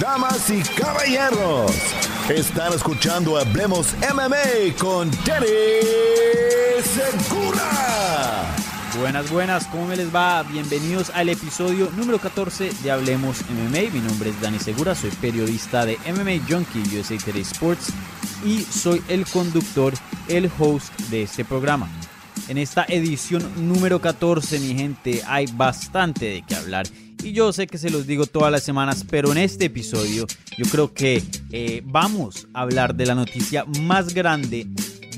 Damas y caballeros, están escuchando Hablemos MMA con Danny Segura. Buenas, buenas, ¿cómo me les va? Bienvenidos al episodio número 14 de Hablemos MMA. Mi nombre es Dani Segura, soy periodista de MMA Junkie USA Today Sports y soy el conductor, el host de este programa. En esta edición número 14, mi gente, hay bastante de qué hablar. Y yo sé que se los digo todas las semanas, pero en este episodio yo creo que eh, vamos a hablar de la noticia más grande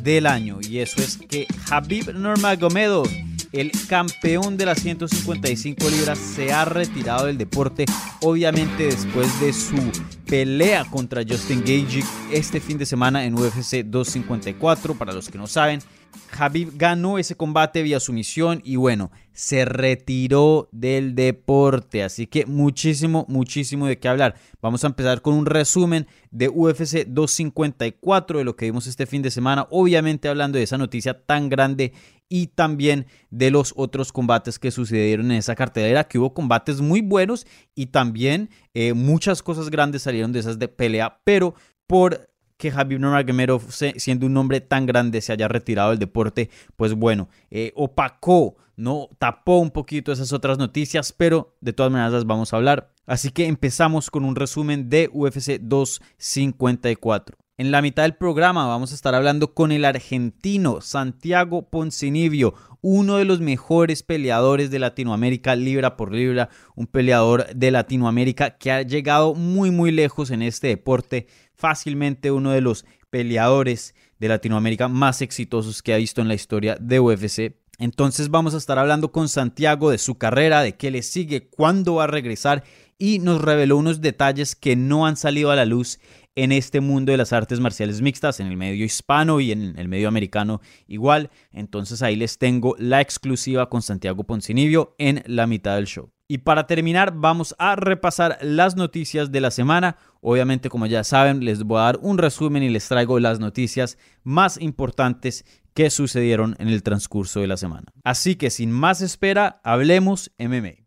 del año. Y eso es que Habib Nurmagomedov, el campeón de las 155 libras, se ha retirado del deporte. Obviamente después de su pelea contra Justin Gage este fin de semana en UFC 254. Para los que no saben, Habib ganó ese combate vía sumisión y bueno, se retiró del deporte. Así que muchísimo, muchísimo de qué hablar. Vamos a empezar con un resumen de UFC 254 de lo que vimos este fin de semana. Obviamente hablando de esa noticia tan grande y también de los otros combates que sucedieron en esa cartelera, que hubo combates muy buenos y también eh, muchas cosas grandes salieron de esas de pelea, pero por que Javier Nurmagomedov, siendo un nombre tan grande, se haya retirado del deporte, pues bueno, eh, opacó, no tapó un poquito esas otras noticias, pero de todas maneras las vamos a hablar. Así que empezamos con un resumen de UFC 254. En la mitad del programa vamos a estar hablando con el argentino Santiago Poncinibio, uno de los mejores peleadores de Latinoamérica, libra por libra, un peleador de Latinoamérica que ha llegado muy muy lejos en este deporte, fácilmente uno de los peleadores de Latinoamérica más exitosos que ha visto en la historia de UFC. Entonces vamos a estar hablando con Santiago de su carrera, de qué le sigue, cuándo va a regresar y nos reveló unos detalles que no han salido a la luz en este mundo de las artes marciales mixtas, en el medio hispano y en el medio americano igual. Entonces ahí les tengo la exclusiva con Santiago Poncinibio en la mitad del show. Y para terminar, vamos a repasar las noticias de la semana. Obviamente, como ya saben, les voy a dar un resumen y les traigo las noticias más importantes que sucedieron en el transcurso de la semana. Así que sin más espera, hablemos MMA.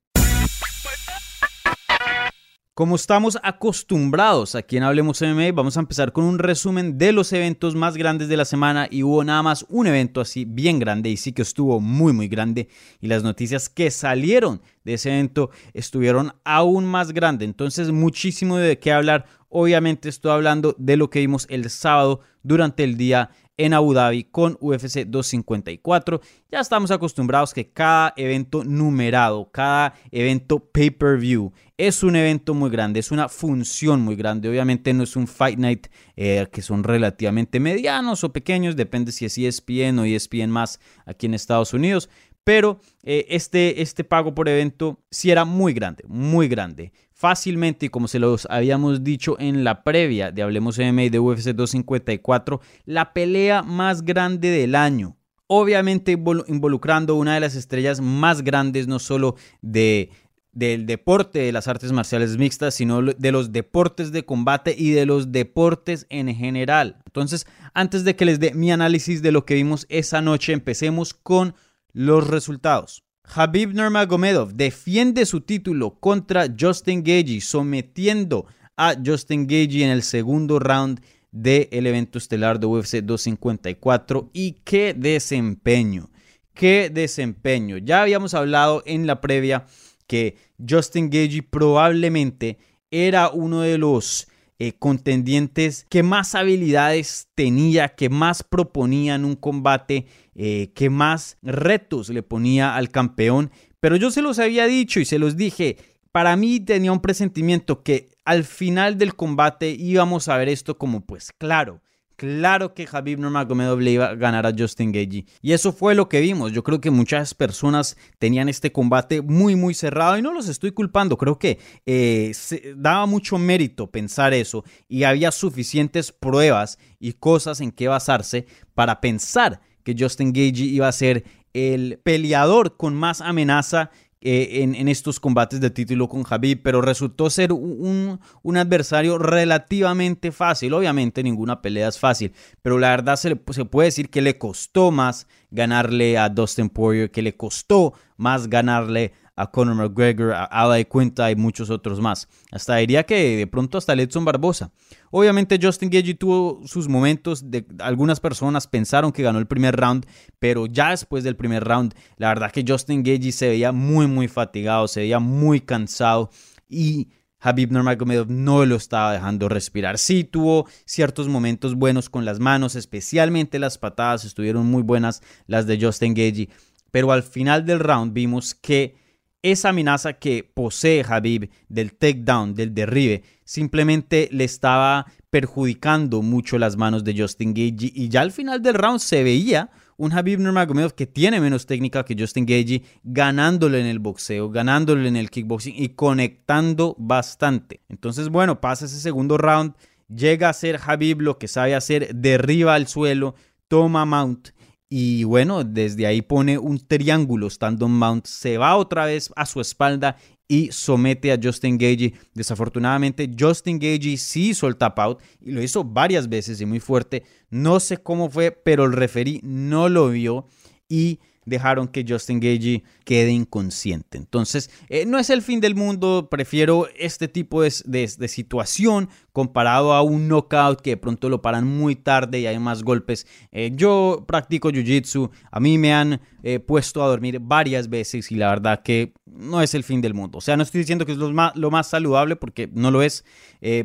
Como estamos acostumbrados aquí en Hablemos MMA, vamos a empezar con un resumen de los eventos más grandes de la semana y hubo nada más un evento así bien grande y sí que estuvo muy muy grande y las noticias que salieron de ese evento estuvieron aún más grandes. Entonces muchísimo de qué hablar. Obviamente estoy hablando de lo que vimos el sábado durante el día en Abu Dhabi con UFC 254. Ya estamos acostumbrados que cada evento numerado, cada evento pay-per-view es un evento muy grande, es una función muy grande. Obviamente no es un Fight Night eh, que son relativamente medianos o pequeños, depende si es ESPN o ESPN más aquí en Estados Unidos. Pero eh, este, este pago por evento sí era muy grande, muy grande fácilmente, y como se los habíamos dicho en la previa de Hablemos MMA de UFC 254, la pelea más grande del año. Obviamente involucrando una de las estrellas más grandes, no solo de, del deporte de las artes marciales mixtas, sino de los deportes de combate y de los deportes en general. Entonces, antes de que les dé mi análisis de lo que vimos esa noche, empecemos con los resultados. Habib Nurmagomedov defiende su título contra Justin Gagey, sometiendo a Justin Gagey en el segundo round del evento estelar de UFC 254. Y qué desempeño, qué desempeño. Ya habíamos hablado en la previa que Justin Gagey probablemente era uno de los eh, contendientes que más habilidades tenía, que más proponían un combate eh, que más retos le ponía al campeón. Pero yo se los había dicho y se los dije, para mí tenía un presentimiento que al final del combate íbamos a ver esto como pues claro, claro que Habib Nurmagomedov le iba a ganar a Justin Gagey. Y eso fue lo que vimos. Yo creo que muchas personas tenían este combate muy, muy cerrado y no los estoy culpando. Creo que eh, daba mucho mérito pensar eso y había suficientes pruebas y cosas en que basarse para pensar que Justin Gagey iba a ser el peleador con más amenaza eh, en, estos combates de título con Habib, pero resultó ser un, adversario relativamente fácil. Obviamente ninguna pelea es fácil, pero la verdad se, se puede decir que le costó más ganarle a Dustin Poirier, que le costó más ganarle a Conor McGregor, a Ala Cuenta y muchos otros más. Hasta diría que de pronto hasta Edson Barbosa. Obviamente Justin Gagey tuvo sus momentos, de, algunas personas pensaron que ganó el primer round, pero ya después del primer round, la verdad que Justin Gagey se veía muy muy fatigado, se veía muy cansado y Habib Nurmagomedov no lo estaba dejando respirar. Sí tuvo ciertos momentos buenos con las manos, especialmente las patadas estuvieron muy buenas las de Justin Gagey, pero al final del round vimos que esa amenaza que posee Habib del takedown, del derribe, simplemente le estaba perjudicando mucho las manos de Justin Gagey y ya al final del round se veía un Habib Nurmagomedov que tiene menos técnica que Justin Gagey, ganándole en el boxeo, ganándole en el kickboxing y conectando bastante. Entonces, bueno, pasa ese segundo round, llega a ser Habib lo que sabe hacer, derriba al suelo, toma mount y bueno, desde ahí pone un triángulo stand-on mount, se va otra vez a su espalda y somete a Justin Gagey. Desafortunadamente, Justin Gagey sí hizo el tap out y lo hizo varias veces y muy fuerte. No sé cómo fue, pero el referí no lo vio y dejaron que Justin Gagey quede inconsciente. Entonces, eh, no es el fin del mundo, prefiero este tipo de, situación comparado a un knockout que de pronto lo paran muy tarde y hay más golpes. Eh, yo practico Jiu-Jitsu, a mí me han eh, puesto a dormir varias veces y la verdad que no es el fin del mundo. O sea, no estoy diciendo que es lo más, lo más saludable porque no lo es,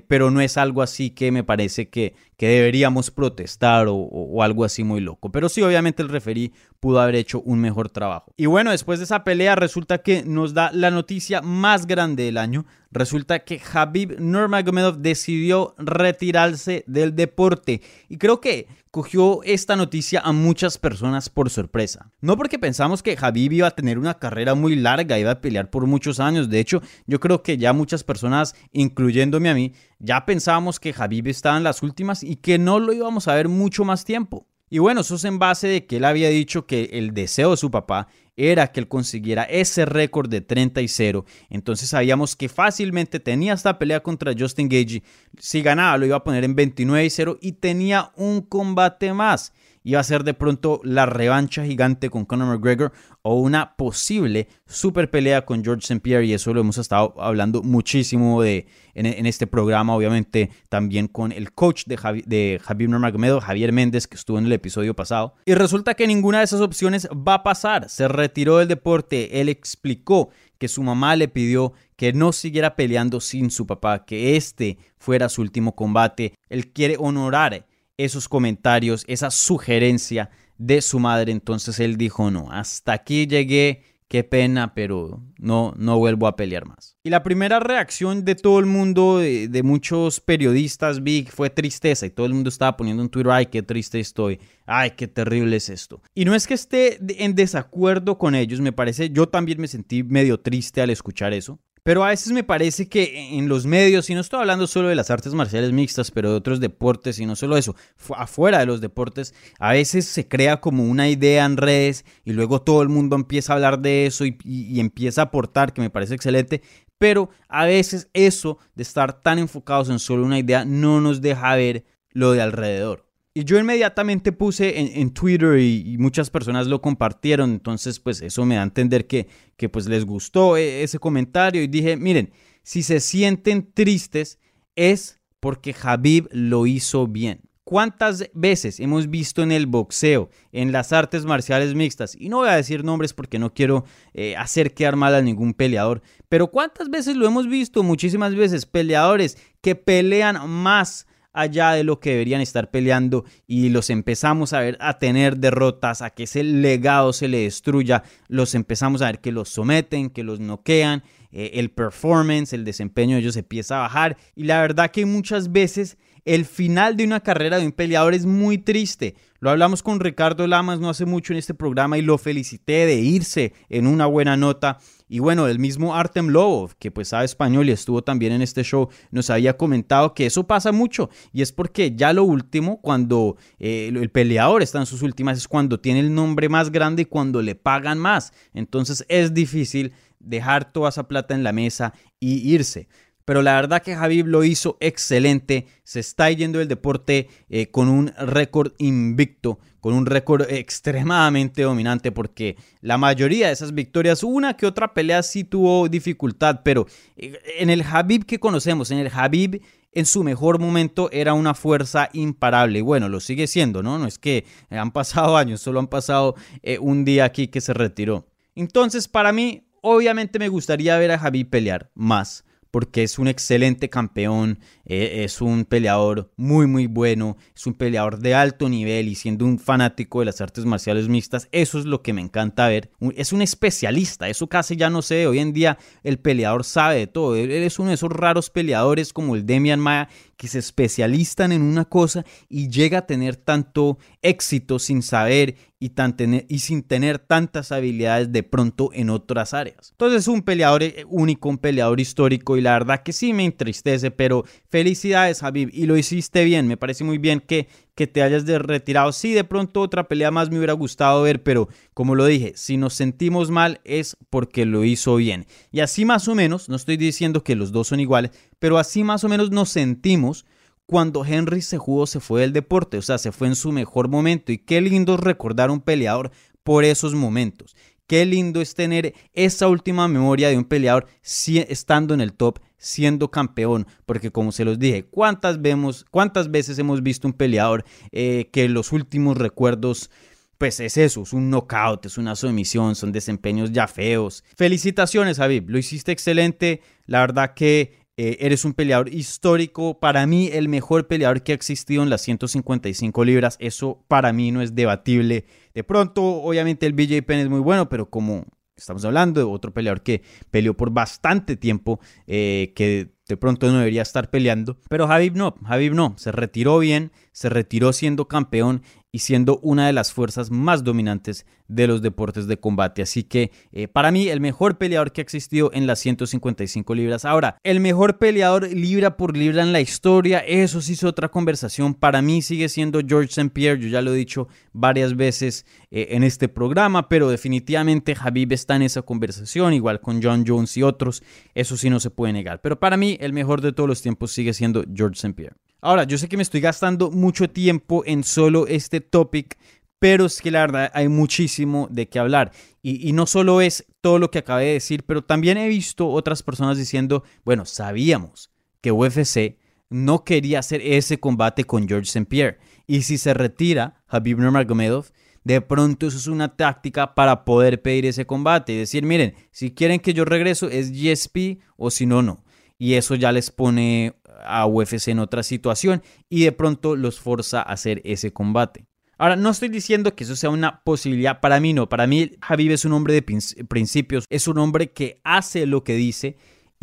pero no es algo así que me parece que, que deberíamos protestar o, o, algo así muy loco. Pero sí, obviamente el referí pudo haber hecho un mejor trabajo. Y bueno, después de esa pelea resulta que nos da la noticia más grande del año. Resulta que Habib Nurmagomedov decidió retirarse del deporte. Y creo que cogió esta noticia a muchas personas por sorpresa. No porque pensamos que Habib iba a tener una carrera muy larga, iba a pelear por muchos años. De hecho, yo creo que ya muchas personas, incluyéndome a mí, ya pensábamos que Habib estaba en las últimas y que no lo íbamos a ver mucho más tiempo. Y bueno, eso es en base de que él había dicho que el deseo de su papá era que él consiguiera ese récord de 30 y 0. Entonces sabíamos que fácilmente tenía esta pelea contra Justin Gage. Si ganaba lo iba a poner en 29 y 0 y tenía un combate más iba a ser de pronto la revancha gigante con Conor McGregor o una posible super pelea con George St. Pierre y eso lo hemos estado hablando muchísimo de, en, este programa, obviamente también con el coach de, Javi, de Javier Nurmagomedov, Javier Méndez, que estuvo en el episodio pasado. Y resulta que ninguna de esas opciones va a pasar. Se retiró del deporte, él explicó que su mamá le pidió que no siguiera peleando sin su papá, que este fuera su último combate. Él quiere honorar esos comentarios, esa sugerencia de su madre. Entonces él dijo, no, hasta aquí llegué, qué pena, pero no, no vuelvo a pelear más. Y la primera reacción de todo el mundo, de, muchos periodistas fue tristeza. Y todo el mundo estaba poniendo en Twitter, ay, qué triste estoy, ay, qué terrible es esto. Y no es que esté en desacuerdo con ellos, me parece, yo también me sentí medio triste al escuchar eso. Pero a veces me parece que en los medios, y no estoy hablando solo de las artes marciales mixtas, pero de otros deportes, y no solo eso, afuera de los deportes, a veces se crea como una idea en redes y luego todo el mundo empieza a hablar de eso y, empieza a aportar, que me parece excelente, pero a veces eso de estar tan enfocados en solo una idea no nos deja ver lo de alrededor. Y yo inmediatamente puse en, Twitter y, muchas personas lo compartieron, entonces pues eso me da a entender que, que pues les gustó e, ese comentario y dije, miren, si se sienten tristes es porque Habib lo hizo bien. ¿Cuántas veces hemos visto en el boxeo, en las artes marciales mixtas, y no voy a decir nombres porque no quiero eh, hacer quedar mal a ningún peleador, pero cuántas veces lo hemos visto, muchísimas veces, peleadores que pelean más allá de lo que deberían estar peleando y los empezamos a ver a tener derrotas, a que ese legado se le destruya, los empezamos a ver que los someten, que los noquean, eh, el performance, el desempeño de ellos empieza a bajar y la verdad que muchas veces el final de una carrera de un peleador es muy triste. Lo hablamos con Ricardo Lamas no hace mucho en este programa y lo felicité de irse en una buena nota. Y bueno, el mismo Artem Lobov, que pues sabe español y estuvo también en este show, nos había comentado que eso pasa mucho. Y es porque ya lo último, cuando eh, el peleador está en sus últimas, es cuando tiene el nombre más grande y cuando le pagan más. Entonces es difícil dejar toda esa plata en la mesa y irse pero la verdad que Javib lo hizo excelente, se está yendo el deporte eh, con un récord invicto, con un récord extremadamente dominante, porque la mayoría de esas victorias, una que otra pelea sí tuvo dificultad, pero eh, en el Javib que conocemos, en el Javib en su mejor momento era una fuerza imparable. Y bueno, lo sigue siendo, ¿no? No es que han pasado años, solo han pasado eh, un día aquí que se retiró. Entonces, para mí, obviamente me gustaría ver a Javib pelear más porque es un excelente campeón, eh, es un peleador muy muy bueno, es un peleador de alto nivel y siendo un fanático de las artes marciales mixtas, eso es lo que me encanta ver. Es un especialista, eso casi ya no sé, hoy en día el peleador sabe de todo, él es uno de esos raros peleadores como el Demian Maya que se especialistan en una cosa y llega a tener tanto éxito sin saber y, tan tener, y sin tener tantas habilidades de pronto en otras áreas. Entonces es un peleador eh, único, un peleador histórico y la verdad que sí me entristece, pero felicidades Habib y lo hiciste bien, me parece muy bien que, que te hayas retirado. Sí, de pronto otra pelea más me hubiera gustado ver, pero como lo dije, si nos sentimos mal es porque lo hizo bien. Y así más o menos, no estoy diciendo que los dos son iguales, pero así más o menos nos sentimos cuando Henry se jugó, se fue del deporte, o sea, se fue en su mejor momento. Y qué lindo recordar a un peleador por esos momentos. Qué lindo es tener esa última memoria de un peleador estando en el top, siendo campeón, porque como se los dije, ¿cuántas, vemos, cuántas veces hemos visto un peleador eh, que los últimos recuerdos pues es eso, es un knockout, es una sumisión, son desempeños ya feos. Felicitaciones, Javib, lo hiciste excelente. La verdad que eh, eres un peleador histórico, para mí el mejor peleador que ha existido en las 155 libras, eso para mí no es debatible. De pronto, obviamente el BJ Penn es muy bueno, pero como estamos hablando de otro peleador que peleó por bastante tiempo, eh, que de pronto no debería estar peleando, pero Javib no, Javib no, se retiró bien, se retiró siendo campeón y siendo una de las fuerzas más dominantes de los deportes de combate. Así que eh, para mí el mejor peleador que ha existido en las 155 libras. Ahora, el mejor peleador libra por libra en la historia, eso sí es otra conversación. Para mí sigue siendo George St. Pierre, yo ya lo he dicho varias veces eh, en este programa, pero definitivamente Habib está en esa conversación, igual con John Jones y otros, eso sí no se puede negar. Pero para mí el mejor de todos los tiempos sigue siendo George St. Pierre. Ahora, yo sé que me estoy gastando mucho tiempo en solo este topic, pero es que la verdad hay muchísimo de qué hablar. Y, no solo es todo lo que acabé de decir, pero también he visto otras personas diciendo, bueno, sabíamos que UFC no quería hacer ese combate con George St. Pierre. Y si se retira Habib Nurmagomedov, de pronto eso es una táctica para poder pedir ese combate y decir, miren, si quieren que yo regreso es GSP o si no, no. Y eso ya les pone a UFC en otra situación y de pronto los forza a hacer ese combate. Ahora, no estoy diciendo que eso sea una posibilidad, para mí no, para mí Javib es un hombre de principios, es un hombre que hace lo que dice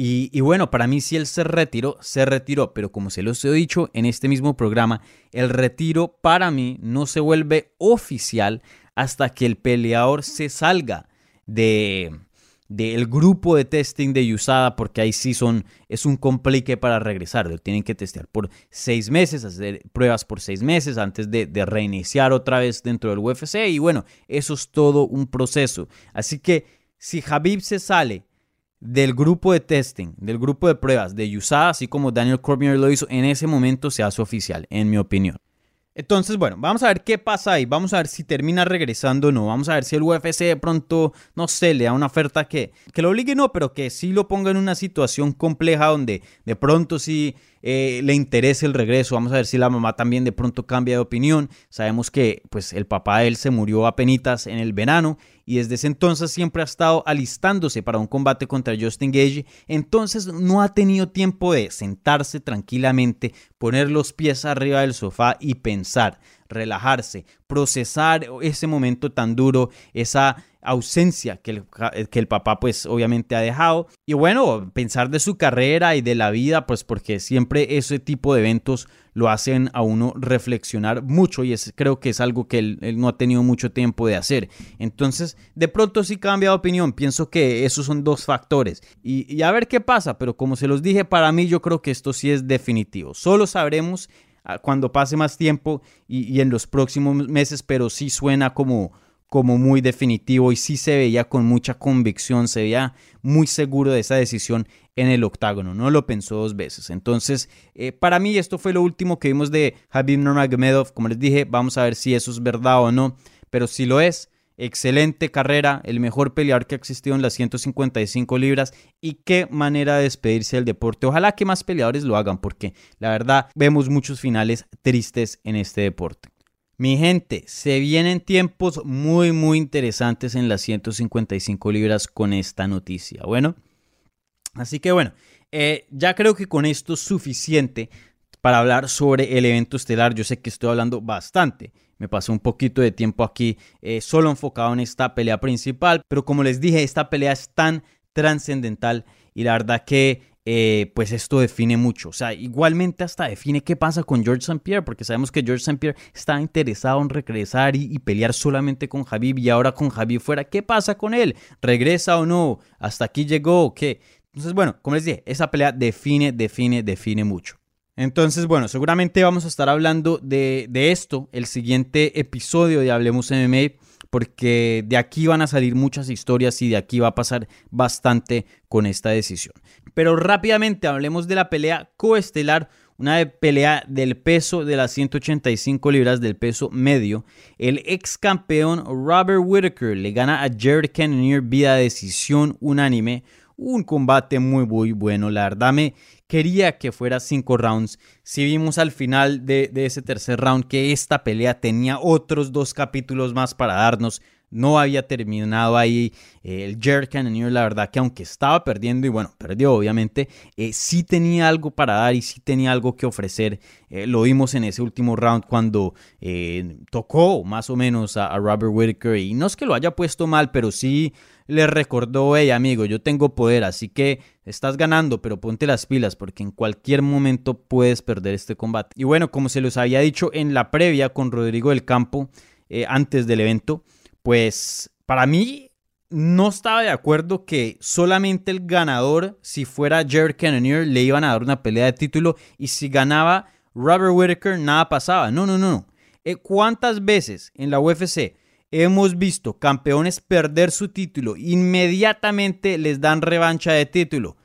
y, bueno, para mí si él se retiró, se retiró, pero como se los he dicho en este mismo programa, el retiro para mí no se vuelve oficial hasta que el peleador se salga de, del grupo de testing de USADA, porque ahí sí son, es un complique para regresar. Tienen que testear por seis meses, hacer pruebas por seis meses antes de, de, reiniciar otra vez dentro del UFC. Y bueno, eso es todo un proceso. Así que si Habib se sale del grupo de testing, del grupo de pruebas de USADA, así como Daniel Cormier lo hizo, en ese momento se hace oficial, en mi opinión. Entonces, bueno, vamos a ver qué pasa ahí. Vamos a ver si termina regresando o no. Vamos a ver si el UFC de pronto, no sé, le da una oferta que, que lo obligue, no, pero que sí lo ponga en una situación compleja donde de pronto sí eh, le interese el regreso. Vamos a ver si la mamá también de pronto cambia de opinión. Sabemos que pues el papá de él se murió a penitas en el verano y desde ese entonces siempre ha estado alistándose para un combate contra Justin Gage. Entonces no ha tenido tiempo de sentarse tranquilamente, poner los pies arriba del sofá y pensar relajarse, procesar ese momento tan duro, esa ausencia que el, que el papá pues obviamente ha dejado y bueno, pensar de su carrera y de la vida pues porque siempre ese tipo de eventos lo hacen a uno reflexionar mucho y es, creo que es algo que él, no ha tenido mucho tiempo de hacer. Entonces, de pronto sí cambia de opinión, pienso que esos son dos factores y, a ver qué pasa, pero como se los dije, para mí yo creo que esto sí es definitivo. Solo sabremos cuando pase más tiempo y, en los próximos meses, pero sí suena como como muy definitivo y sí se veía con mucha convicción, se veía muy seguro de esa decisión en el octágono, no lo pensó dos veces. Entonces, eh, para mí esto fue lo último que vimos de Habib Nurmagomedov, como les dije, vamos a ver si eso es verdad o no, pero si lo es, excelente carrera, el mejor peleador que ha existido en las 155 libras y qué manera de despedirse del deporte. Ojalá que más peleadores lo hagan porque la verdad vemos muchos finales tristes en este deporte. Mi gente, se vienen tiempos muy, muy interesantes en las 155 libras con esta noticia. Bueno, así que bueno, eh, ya creo que con esto es suficiente para hablar sobre el evento estelar. Yo sé que estoy hablando bastante. Me pasé un poquito de tiempo aquí eh, solo enfocado en esta pelea principal. Pero como les dije, esta pelea es tan trascendental y la verdad que eh, pues esto define mucho. O sea, igualmente hasta define qué pasa con George St. Pierre, porque sabemos que George St. Pierre está interesado en regresar y, pelear solamente con Javi y ahora con Javi fuera. ¿Qué pasa con él? ¿Regresa o no? ¿Hasta aquí llegó qué? Entonces, bueno, como les dije, esa pelea define, define, define mucho. Entonces, bueno, seguramente vamos a estar hablando de, esto el siguiente episodio de Hablemos MMA porque de aquí van a salir muchas historias y de aquí va a pasar bastante con esta decisión. Pero rápidamente hablemos de la pelea coestelar, una pelea del peso de las 185 libras del peso medio. El ex campeón Robert Whitaker le gana a Jared Cannonier vía decisión unánime. Un combate muy muy bueno, la verdad me quería que fuera cinco rounds. Si vimos al final de, ese tercer round que esta pelea tenía otros dos capítulos más para darnos, no había terminado ahí eh, el Jared Cannonier, la verdad que aunque estaba perdiendo y bueno, perdió obviamente, eh, sí tenía algo para dar y sí tenía algo que ofrecer. Eh, lo vimos en ese último round cuando tocó más o menos a, a Robert Whitaker y no es que lo haya puesto mal, pero sí le recordó, hey amigo, yo tengo poder, así que estás ganando, pero ponte las pilas porque en cualquier momento puedes perder este combate. Y bueno, como se los había dicho en la previa con Rodrigo del Campo eh, antes del evento, pues para mí no estaba de acuerdo que solamente el ganador, si fuera Jared Cannonier, le iban a dar una pelea de título y si ganaba Robert Whittaker, nada pasaba. No, no, no. Eh, ¿Cuántas veces en la UFC hemos visto campeones perder su título, inmediatamente les dan revancha de título.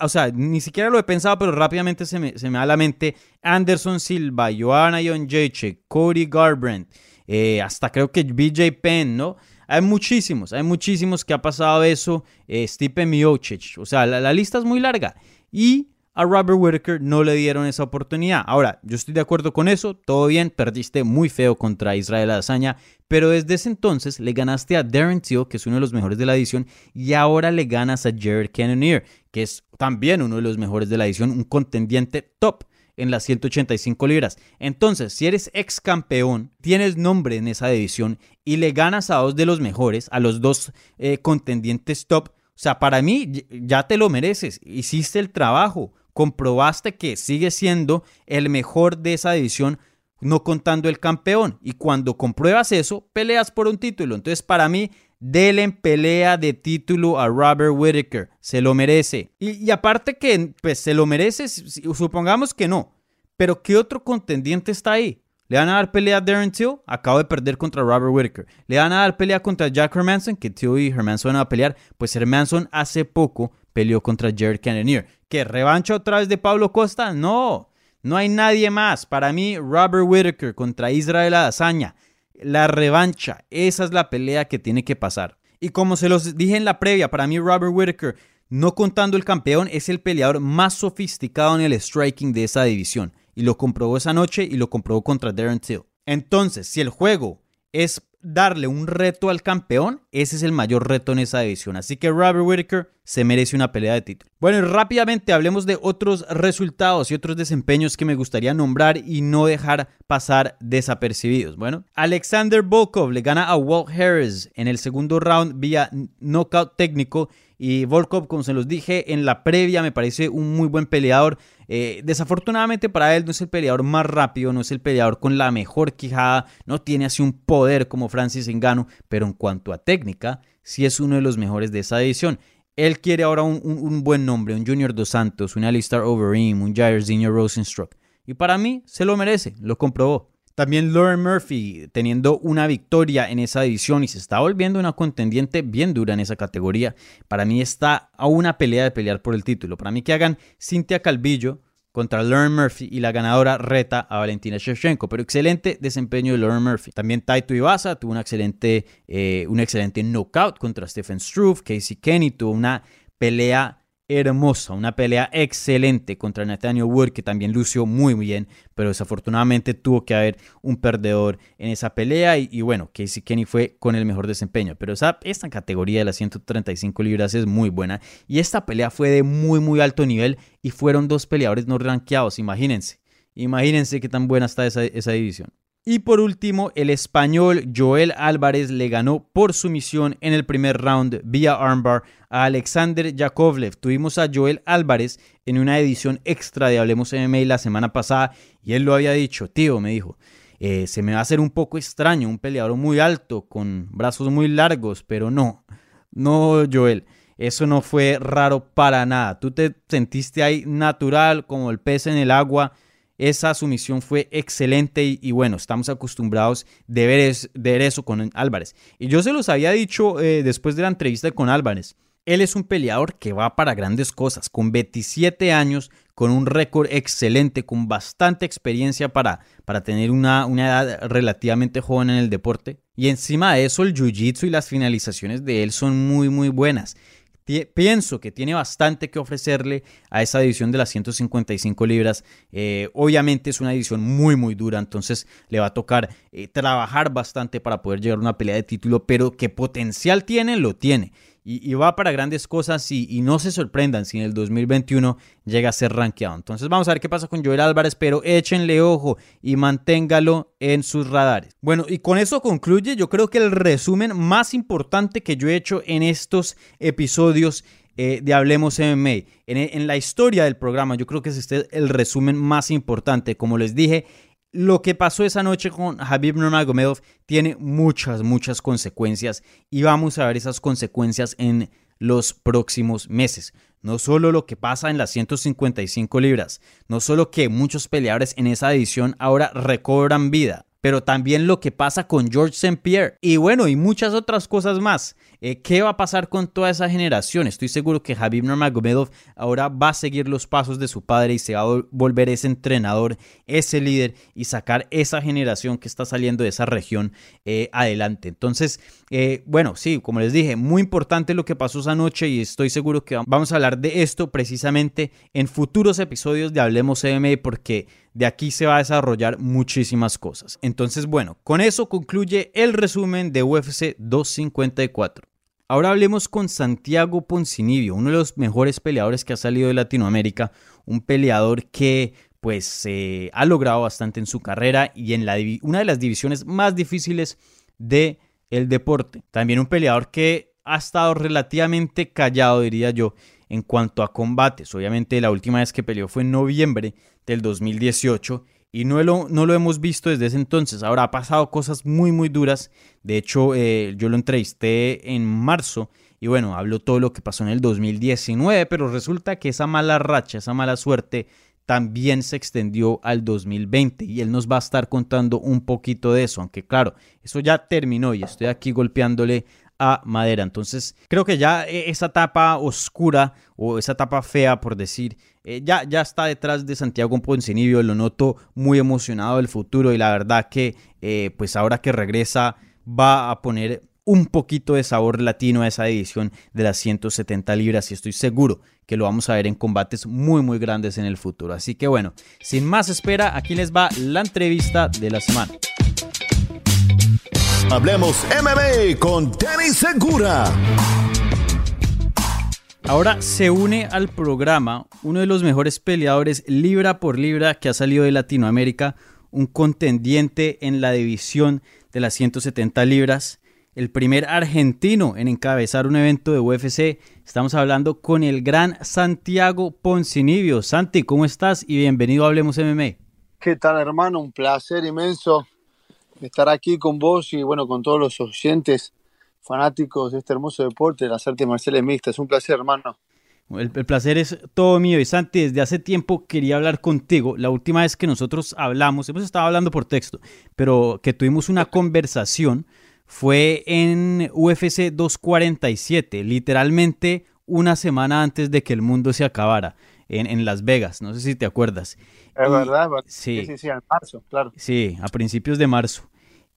O sea, ni siquiera lo he pensado, pero rápidamente se me, da a la mente Anderson Silva, Joanna Jacek, Cody Garbrandt, eh, hasta creo que BJ Penn, ¿no? Hay muchísimos, hay muchísimos que ha pasado eso, eh, Stipe Miocic, o sea, la, la lista es muy larga. Y a Robert Whitaker no le dieron esa oportunidad. Ahora, yo estoy de acuerdo con eso, todo bien, perdiste muy feo contra Israel Adesanya, pero desde ese entonces le ganaste a Darren Till, que es uno de los mejores de la edición, y ahora le ganas a Jared Cannonier, que es también uno de los mejores de la edición, un contendiente top en las 185 libras. Entonces, si eres ex campeón, tienes nombre en esa división y le ganas a dos de los mejores, a los dos eh, contendientes top, o sea, para mí ya te lo mereces, hiciste el trabajo comprobaste que sigue siendo el mejor de esa división, no contando el campeón. Y cuando compruebas eso, peleas por un título. Entonces, para mí, en pelea de título a Robert Whitaker. Se lo merece. Y, aparte que, pues, se lo merece, supongamos que no. Pero ¿qué otro contendiente está ahí? ¿Le van a dar pelea a Darren Till? Acabo de perder contra Robert Whitaker. ¿Le van a dar pelea contra Jack Hermanson? Que Till y Hermanson van a pelear. Pues Hermanson hace poco peleó contra Jared Cannonier. ¿Qué revancha otra vez de Pablo Costa? No, no hay nadie más. Para mí, Robert Whitaker contra Israel Adesanya. La revancha, esa es la pelea que tiene que pasar. Y como se los dije en la previa, para mí Robert Whitaker, no contando el campeón, es el peleador más sofisticado en el striking de esa división. Y lo comprobó esa noche y lo comprobó contra Darren Till. Entonces, si el juego es darle un reto al campeón, ese es el mayor reto en esa división. Así que Robert Whitaker se merece una pelea de título. Bueno, rápidamente hablemos de otros resultados y otros desempeños que me gustaría nombrar y no dejar pasar desapercibidos. Bueno, Alexander Volkov le gana a Walt Harris en el segundo round vía knockout técnico y Volkov, como se los dije en la previa, me parece un muy buen peleador. Eh, desafortunadamente para él no es el peleador más rápido, no es el peleador con la mejor quijada, no tiene así un poder como Francis Engano, pero en cuanto a técnica, sí es uno de los mejores de esa edición. Él quiere ahora un, buen nombre, un Junior Dos Santos, un Alistair Overeem, un Jairzinho Rosenstruck. Y para mí se lo merece, lo comprobó. También Lauren Murphy teniendo una victoria en esa división y se está volviendo una contendiente bien dura en esa categoría. Para mí está a una pelea de pelear por el título. Para mí que hagan Cynthia Calvillo contra Lauren Murphy y la ganadora reta a Valentina Shevchenko. Pero excelente desempeño de Lauren Murphy. También Taito Iwasa tuvo una excelente, eh, un excelente knockout contra Stephen Struve. Casey Kenny tuvo una pelea hermosa, una pelea excelente contra Nathaniel Wood, que también lució muy bien, pero desafortunadamente tuvo que haber un perdedor en esa pelea y, bueno, Casey Kenny fue con el mejor desempeño, pero esa, esta categoría de las 135 libras es muy buena y esta pelea fue de muy muy alto nivel y fueron dos peleadores no rankeados, imagínense, imagínense qué tan buena está esa, esa división. Y por último, el español Joel Álvarez le ganó por sumisión en el primer round vía armbar a Alexander Yakovlev. Tuvimos a Joel Álvarez en una edición extra de Hablemos MMA la semana pasada y él lo había dicho, tío, me dijo, eh, se me va a hacer un poco extraño, un peleador muy alto, con brazos muy largos, pero no, no, Joel. Eso no fue raro para nada. Tú te sentiste ahí natural, como el pez en el agua esa sumisión fue excelente y, bueno, estamos acostumbrados de ver, eso con Álvarez. Y yo se los había dicho eh, después de la entrevista con Álvarez. Él es un peleador que va para grandes cosas, con 27 años, con un récord excelente, con bastante experiencia para, para tener una, una, edad relativamente joven en el deporte. Y encima de eso, el jiu-jitsu y las finalizaciones de él son muy, muy buenas pienso que tiene bastante que ofrecerle a esa división de las 155 libras. Eh, obviamente es una división muy, muy dura, entonces le va a tocar eh, trabajar bastante para poder llegar a una pelea de título, pero que potencial tiene, lo tiene y, va para grandes cosas y, no se sorprendan si en el 2021 llega a ser rankeado. Entonces vamos a ver qué pasa con Joel Álvarez, pero échenle ojo y manténgalo en sus radares. Bueno, y con eso concluye yo creo que el resumen más importante que yo he hecho en estos episodios eh, de Hablemos MMA. En, en, la historia del programa, yo creo que es este el resumen más importante. Como les dije, lo que pasó esa noche con Habib Nurmagomedov tiene muchas, muchas consecuencias y vamos a ver esas consecuencias en los próximos meses. No solo lo que pasa en las 155 libras, no solo que muchos peleadores en esa edición ahora recobran vida, pero también lo que pasa con George St. Pierre y bueno, y muchas otras cosas más. Eh, ¿Qué va a pasar con toda esa generación? Estoy seguro que Habib Nurmagomedov ahora va a seguir los pasos de su padre y se va a volver ese entrenador, ese líder y sacar esa generación que está saliendo de esa región eh, adelante. Entonces, eh, bueno, sí, como les dije, muy importante lo que pasó esa noche y estoy seguro que vamos a hablar de esto precisamente en futuros episodios de Hablemos MMA porque de aquí se va a desarrollar muchísimas cosas. Entonces, bueno, con eso concluye el resumen de UFC 254. Ahora hablemos con Santiago Poncinibio, uno de los mejores peleadores que ha salido de Latinoamérica, un peleador que pues ha logrado bastante en su carrera y en la, una de las divisiones más difíciles de el deporte. También un peleador que ha estado relativamente callado, diría yo, en cuanto a combates. Obviamente la última vez que peleó fue en noviembre del 2018 y no lo, no lo hemos visto desde ese entonces. Ahora ha pasado cosas muy, muy duras. De hecho, eh, yo lo entrevisté en marzo y bueno, habló todo lo que pasó en el 2019, pero resulta que esa mala racha, esa mala suerte también se extendió al 2020 y él nos va a estar contando un poquito de eso, aunque claro, eso ya terminó y estoy aquí golpeándole a madera. Entonces, creo que ya e, esa etapa oscura o esa etapa fea, por decir, eh, ya, ya está detrás de Santiago Poncinibio. Lo noto muy emocionado del futuro y la verdad que, eh, pues ahora que regresa, va a poner un poquito de sabor latino a esa edición de las 170 libras y estoy seguro que lo vamos a ver en combates muy muy grandes en el futuro. Así que bueno, sin más espera, aquí les va la entrevista de la semana. Hablemos MMA con Danny Segura. Ahora se une al programa uno de los mejores peleadores libra por libra que ha salido de Latinoamérica, un contendiente en la división de las 170 libras, el primer argentino en encabezar un evento de UFC. Estamos hablando con el gran Santiago Poncinibio. Santi, ¿cómo estás? Y bienvenido a Hablemos MMA. ¿Qué tal, hermano? Un placer inmenso estar aquí con vos y bueno, con todos los oyentes fanáticos de este hermoso deporte, las artes marciales mixtas. Es un placer, hermano. El, el, placer es todo mío. Y Santi, desde hace tiempo quería hablar contigo. La última vez que nosotros hablamos, hemos estado hablando por texto, pero que tuvimos una conversación fue en UFC 247, literalmente una semana antes de que el mundo se acabara, en, en Las Vegas. No sé si te acuerdas. Es Y- verdad, Sí, sí, sí, sí, en marzo, claro. Sí, a principios de marzo.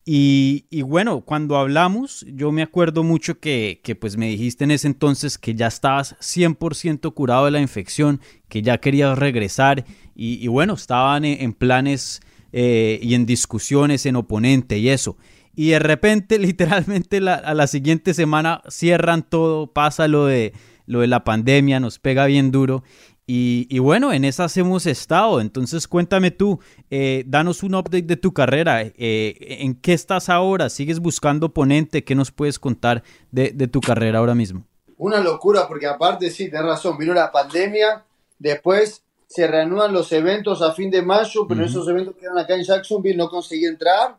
Y, bueno, cuando hablamos, yo me acuerdo mucho que, que pues me dijiste en ese entonces que ya estabas 100% curado de la infección, que ya querías regresar y, bueno, estaban en, en planes eh, y en discusiones en oponente y eso. Y de repente, literalmente, la- a la siguiente semana cierran todo, pasa lo de, lo de la pandemia, nos pega bien duro. Y, y bueno, en esas hemos estado. Entonces cuéntame tú, eh, danos un update de tu carrera. eh, ¿En qué estás ahora? ¿Sigues buscando oponente? ¿Qué nos puedes contar de, de tu carrera ahora mismo? Una locura, porque aparte, sí, tenés razón, vino la pandemia, después se reanudan los eventos a fin de mayo, pero esos eventos quedan acá en Jacksonville, no conseguí entrar.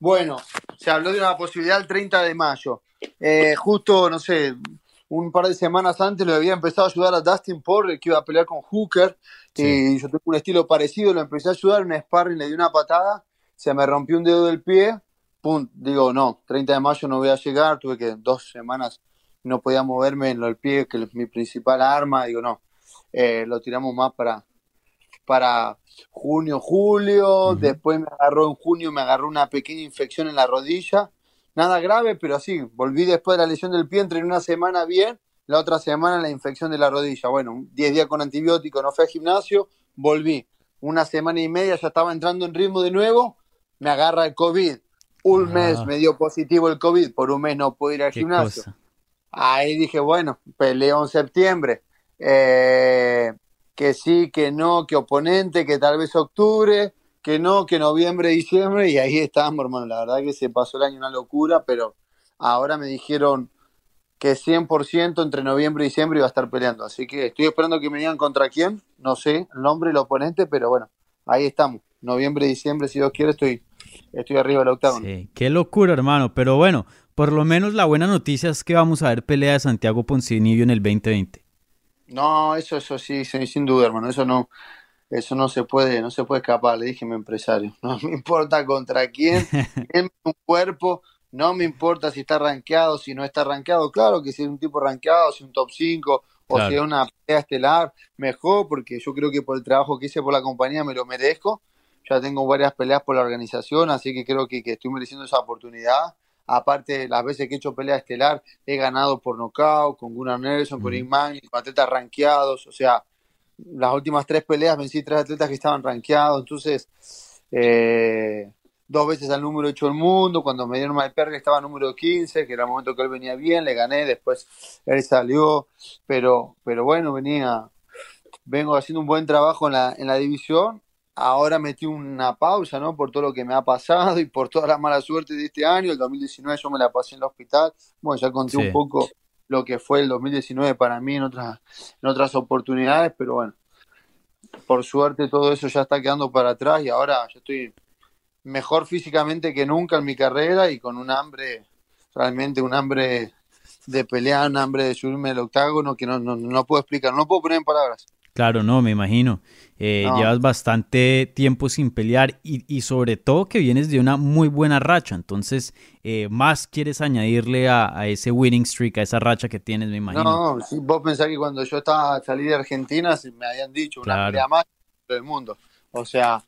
Bueno, se habló de una posibilidad el 30 de mayo. Eh, justo, no sé, un par de semanas antes lo había empezado a ayudar a Dustin Poirier, que iba a pelear con Hooker, Sí. y yo tengo un estilo parecido, lo empecé a ayudar, un sparring le di una patada, se me rompió un dedo del pie, pum, digo, no, 30 de mayo no voy a llegar, tuve que dos semanas no podía moverme en lo del pie, que es mi principal arma, digo, no, eh, lo tiramos más para, para junio, julio, después me agarró en junio, me agarró una pequeña infección en la rodilla, nada grave, pero así, volví después de la lesión del pie, entrené una semana bien, la otra semana la infección de la rodilla, bueno, 10 días con antibiótico, no fui al gimnasio, volví, una semana y media ya estaba entrando en ritmo de nuevo, me agarra el COVID, un Ah. mes me dio positivo el COVID, por un mes no pude ir al ¿Qué gimnasio. cosa? Ahí dije, bueno, peleo en septiembre. Eh, que sí, que no, que oponente, que tal vez octubre, que no, que noviembre, diciembre, y ahí estamos, hermano. La verdad que se pasó el año una locura, pero ahora me dijeron que 100% entre noviembre y diciembre iba a estar peleando. Así que estoy esperando que me digan contra quién, no sé el nombre del oponente, pero bueno, ahí estamos. Noviembre, diciembre, si Dios quiere, estoy, estoy arriba del octágono. Sí, qué locura, hermano. Pero bueno, por lo menos la buena noticia es que vamos a ver pelea de Santiago Poncinibio en el 2020. No, eso, eso sí, sí, sin duda, hermano, eso no, eso no se puede, no se puede escapar, le dije a mi empresario, no me importa contra quién, denme un cuerpo, no me importa si está rankeado, si no está rankeado, claro que si es un tipo rankeado, si es un top 5 o Claro. si es una pelea estelar, mejor, porque yo creo que por el trabajo que hice por la compañía me lo merezco, ya tengo varias peleas por la organización, así que creo que, que estoy mereciendo esa oportunidad. Aparte, las veces que he hecho pelea estelar, he ganado por nocaut, con Gunnar Nelson, con Ujú. Igman, con atletas rankeados. O sea, las últimas tres peleas vencí tres atletas que estaban rankeados. Entonces, eh, dos veces al número 8 del mundo. Cuando me dieron Mike Perry estaba número 15, que era el momento que él venía bien, le gané. Después él salió. Pero, pero bueno, venía, vengo haciendo un buen trabajo en la, en la división. Ahora metí una pausa, ¿no? Por todo lo que me ha pasado y por toda la mala suerte de este año. El 2019 yo me la pasé en el hospital. Bueno, ya conté Sí. un poco lo que fue el 2019 para mí en otras, en otras oportunidades, pero bueno, por suerte todo eso ya está quedando para atrás y ahora yo estoy mejor físicamente que nunca en mi carrera y con un hambre, realmente un hambre de pelear, un hambre de subirme al octágono que no, no, no puedo explicar, no puedo poner en palabras. Claro, no, me imagino. Eh, No. Llevas bastante tiempo sin pelear y, y sobre todo que vienes de una muy buena racha. Entonces, eh, más quieres añadirle a, a ese winning streak, a esa racha que tienes, me imagino. No, si vos pensás que cuando yo estaba salí de Argentina se me habían dicho una Claro. pelea más del mundo. O sea,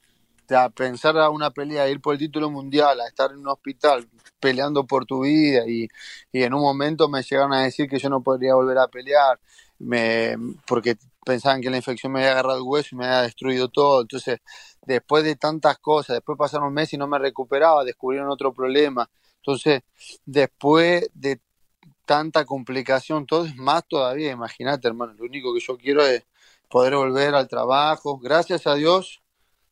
a pensar a una pelea, ir por el título mundial, a estar en un hospital peleando por tu vida y, y en un momento me llegaron a decir que yo no podría volver a pelear me, porque pensaban que la infección me había agarrado el hueso y me había destruido todo. Entonces, después de tantas cosas, después pasaron meses y no me recuperaba, descubrieron otro problema. Entonces, después de tanta complicación, todo es más todavía, imagínate, hermano, lo único que yo quiero es poder volver al trabajo. Gracias a Dios,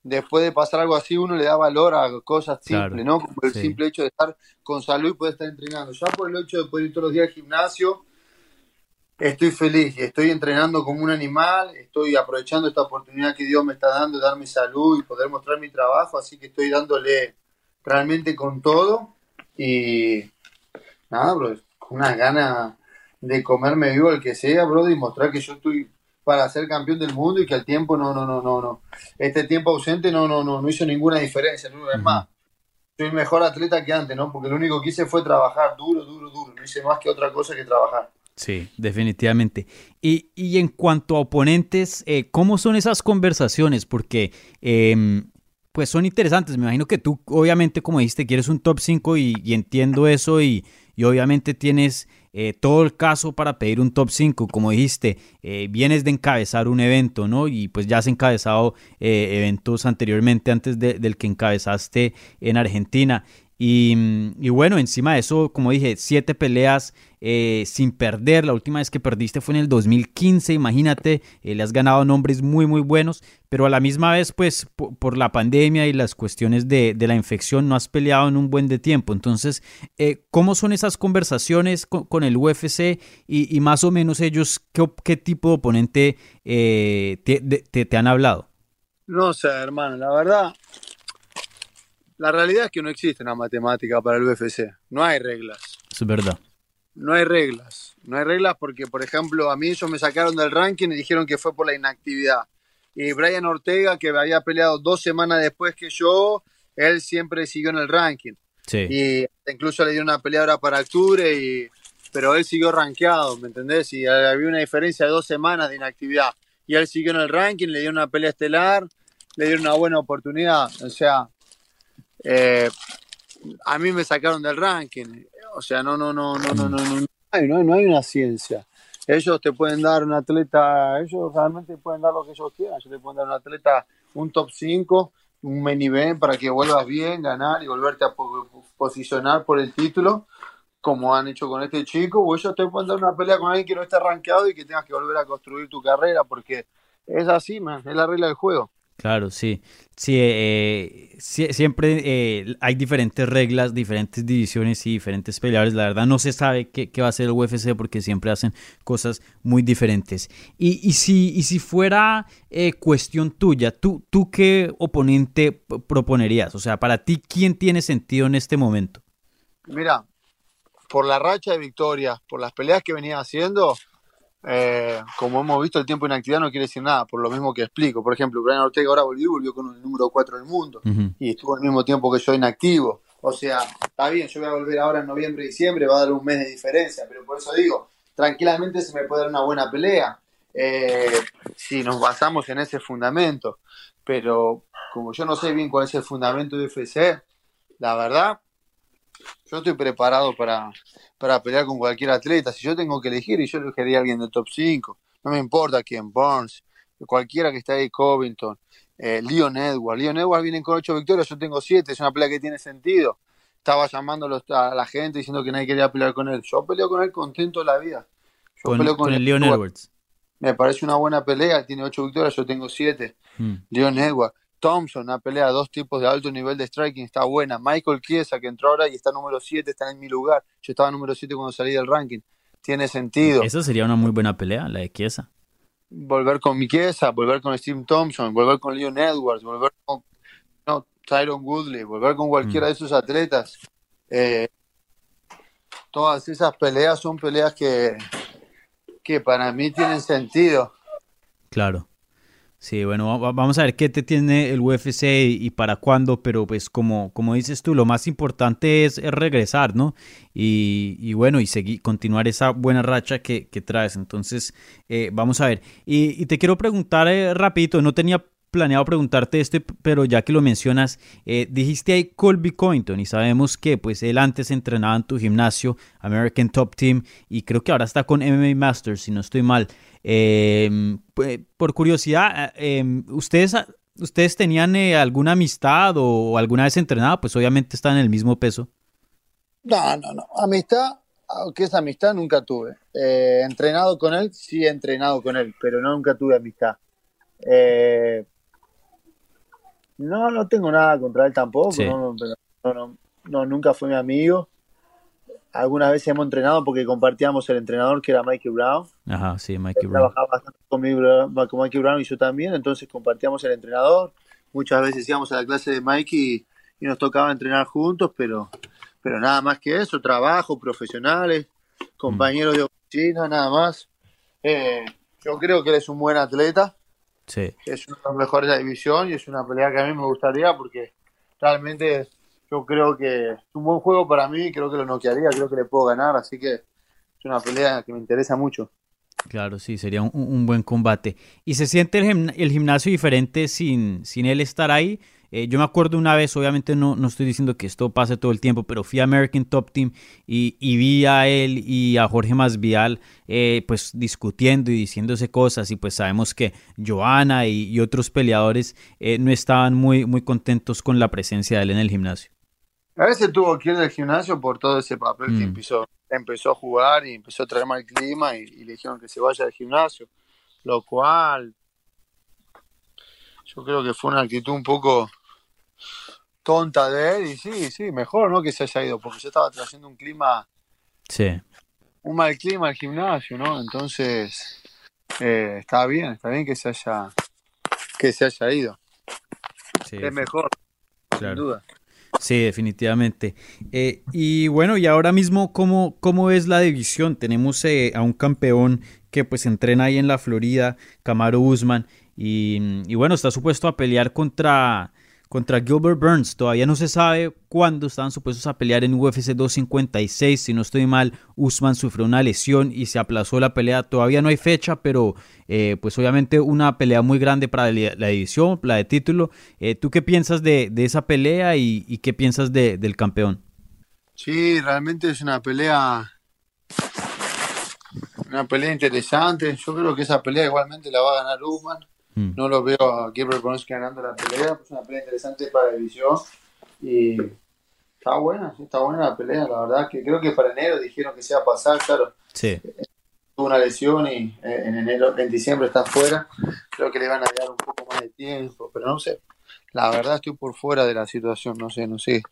después de pasar algo así, uno le da valor a cosas simples, ¿no? Como el simple hecho de estar con salud y poder estar entrenando. Ya por el hecho de poder ir todos los días al gimnasio, estoy feliz estoy entrenando como un animal, estoy aprovechando esta oportunidad que Dios me está dando de darme salud y poder mostrar mi trabajo, así que estoy dándole realmente con todo y nada, bro, con una gana de comerme vivo el que sea, bro, y mostrar que yo estoy para ser campeón del mundo y que al tiempo no, no, no, no, no. Este tiempo ausente no, no, no, no hizo ninguna diferencia, no es más. Soy mejor atleta que antes, ¿no? Porque lo único que hice fue trabajar duro, duro, duro. No hice más que otra cosa que trabajar. Sí, definitivamente. Y, y en cuanto a oponentes, eh, ¿cómo son esas conversaciones? Porque eh, pues son interesantes. Me imagino que tú, obviamente, como dijiste, quieres un top 5 y, y entiendo eso y, y obviamente tienes eh, todo el caso para pedir un top 5. Como dijiste, eh, vienes de encabezar un evento, ¿no? Y pues ya has encabezado eh, eventos anteriormente antes de, del que encabezaste en Argentina. Y, y, bueno, encima de eso, como dije, siete peleas eh, sin perder. La última vez que perdiste fue en el 2015, imagínate, eh, le has ganado nombres muy, muy buenos, pero a la misma vez, pues por, por la pandemia y las cuestiones de, de, la infección, no has peleado en un buen de tiempo. Entonces, eh, ¿cómo son esas conversaciones con, con el UFC y, y, más o menos ellos, qué, qué tipo de oponente te, te, te han hablado? No sé, hermano, la verdad, la realidad es que no existe una matemática para el UFC. No hay reglas. Es verdad. No hay reglas. No hay reglas porque, por ejemplo, a mí ellos me sacaron del ranking y dijeron que fue por la inactividad. Y Brian Ortega, que había peleado dos semanas después que yo, él siempre siguió en el ranking. Sí. Y incluso le dio una pelea ahora para octubre, y, pero él siguió rankeado, ¿me entendés? Y había una diferencia de dos semanas de inactividad. Y él siguió en el ranking, le dio una pelea estelar, le dio una buena oportunidad. O sea, eh, a mí me sacaron del ranking. O sea, no, no, no, no, no, no, no, hay, no, hay una ciencia. Ellos te pueden dar un atleta, ellos realmente pueden dar lo que ellos quieran. Ellos te pueden dar un atleta, un top 5, un main event para que vuelvas bien, ganar y volverte a posicionar por el título, como han hecho con este chico. O ellos te pueden dar una pelea con alguien que no esté rankeado y que tengas que volver a construir tu carrera, porque es así, man, es la regla del juego. Claro, sí. Sí, eh, sí siempre eh, hay diferentes reglas, diferentes divisiones y diferentes peleadores. La verdad no se sabe qué, qué va a hacer el UFC porque siempre hacen cosas muy diferentes. Y, y si, y si fuera eh, cuestión tuya, ¿tú, ¿tú qué oponente proponerías? O sea, para ti, ¿quién tiene sentido en este momento? Mira, por la racha de victorias, por las peleas que venía haciendo, eh, como hemos visto, el tiempo de inactividad no quiere decir nada, por lo mismo que explico. Por ejemplo, Brian Ortega ahora volvió, volvió con el número 4 del mundo uh -huh. y estuvo al mismo tiempo que yo inactivo. O sea, está bien, yo voy a volver ahora en noviembre y diciembre, va a dar un mes de diferencia, pero por eso digo, tranquilamente se me puede dar una buena pelea eh, si nos basamos en ese fundamento. Pero como yo no sé bien cuál es el fundamento de UFC, la verdad, yo estoy preparado para, para pelear con cualquier atleta. Si yo tengo que elegir, y yo elegiría a alguien del top 5, no me importa quién, Burns, cualquiera que esté ahí, Covington, eh, Leon Edwards. Leon Edwards viene con 8 victorias, yo tengo 7, es una pelea que tiene sentido. Estaba llamando a la gente diciendo que nadie quería pelear con él. Yo peleo con él contento de la vida. Yo con, peleo con, con el Leon Edwards. Edwards. Me parece una buena pelea, tiene 8 victorias, yo tengo 7. Mm. Leon Edwards. Thompson, una pelea de dos tipos de alto nivel de striking, está buena. Michael Chiesa, que entró ahora y está número 7, está en mi lugar. Yo estaba número 7 cuando salí del ranking. Tiene sentido. Esa sería una muy buena pelea, la de Chiesa. Volver con mi Chiesa, volver con Steve Thompson, volver con Leon Edwards, volver con no, Tyron Woodley, volver con cualquiera mm. de esos atletas. Eh, todas esas peleas son peleas que, que para mí tienen sentido. Claro. Sí, bueno, vamos a ver qué te tiene el UFC y, para cuándo, pero pues como, como dices tú, lo más importante es, es regresar, ¿no? Y, y, bueno, y seguir, continuar esa buena racha que, que traes. Entonces, eh, vamos a ver. Y, y, te quiero preguntar eh, rapidito, no tenía planeado preguntarte esto, pero ya que lo mencionas, eh, dijiste ahí Colby Cointon y sabemos que pues él antes entrenaba en tu gimnasio, American Top Team, y creo que ahora está con MMA Masters, si no estoy mal. Eh, por curiosidad, eh, ¿ustedes, ¿ustedes tenían eh, alguna amistad o, o, alguna vez entrenado? Pues obviamente están en el mismo peso. No, no, no. Amistad, aunque es amistad, nunca tuve. Eh, entrenado con él, sí he entrenado con él, pero no, nunca tuve amistad. Eh, no, no tengo nada contra él tampoco. Sí. No, no, no, nunca fue mi amigo. Algunas veces hemos entrenado porque compartíamos el entrenador que era Mikey Brown. Ajá, sí, Mikey Él Brown. trabajaba bastante conmigo, con Mikey Brown y yo también, entonces compartíamos el entrenador. Muchas veces íbamos a la clase de Mikey y, y nos tocaba entrenar juntos, pero, pero nada más que eso, trabajo, profesionales, compañeros de oficina, nada más. Eh, yo creo que él es un buen atleta, Sí, es uno de los mejores de la división y es una pelea que a mí me gustaría porque realmente yo creo que es un buen juego para mí, creo que lo noquearía, creo que le puedo ganar, así que es una pelea que me interesa mucho. claro, sí, sería un, un buen combate. ¿Y se siente el, gimna- el gimnasio diferente sin, sin él estar ahí? Eh, yo me acuerdo una vez, obviamente no, no estoy diciendo que esto pase todo el tiempo, pero fui a American Top Team y, y vi a él y a Jorge Masvidal eh, pues discutiendo y diciéndose cosas y pues sabemos que Joana y, y otros peleadores eh, no estaban muy, muy contentos con la presencia de él en el gimnasio. A veces tuvo que ir del gimnasio por todo ese papel que Mm. empezó, empezó a jugar y empezó a traer mal clima y, y le dijeron que se vaya del gimnasio, lo cual yo creo que fue una actitud un poco tonta de él y sí, sí, mejor no que se haya ido porque yo estaba trayendo un clima, Sí, un mal clima al gimnasio, ¿no? Entonces eh, está bien, está bien que se haya que se haya ido, sí, es mejor, claro. sin duda. Sí, definitivamente. Eh, y bueno, y ahora mismo, ¿cómo, cómo es la división? Tenemos eh, a un campeón que pues entrena ahí en la Florida, Camaro Usman, y, y bueno, está supuesto a pelear contra, contra Gilbert Burns. Todavía no se sabe cuándo estaban supuestos a pelear en UFC 256. Si no estoy mal, Usman sufrió una lesión y se aplazó la pelea. Todavía no hay fecha, pero eh, pues obviamente una pelea muy grande para la, división, la de título. Eh, ¿Tú qué piensas de, de esa pelea y, qué piensas de- del campeón? Sí, realmente es una pelea, una pelea interesante. Yo creo que esa pelea igualmente la va a ganar Usman. Mm. No lo veo a Gilbert Burns ganando la pelea. Es una pelea interesante para la división y está buena, está buena la pelea. La verdad que creo que para enero dijeron que se iba a pasar, claro. Sí, Tuvo una lesión y eh, en enero, en diciembre está fuera. Creo que le van a dar un poco más de tiempo, pero no sé. La verdad estoy por fuera de la situación. No sé, no sé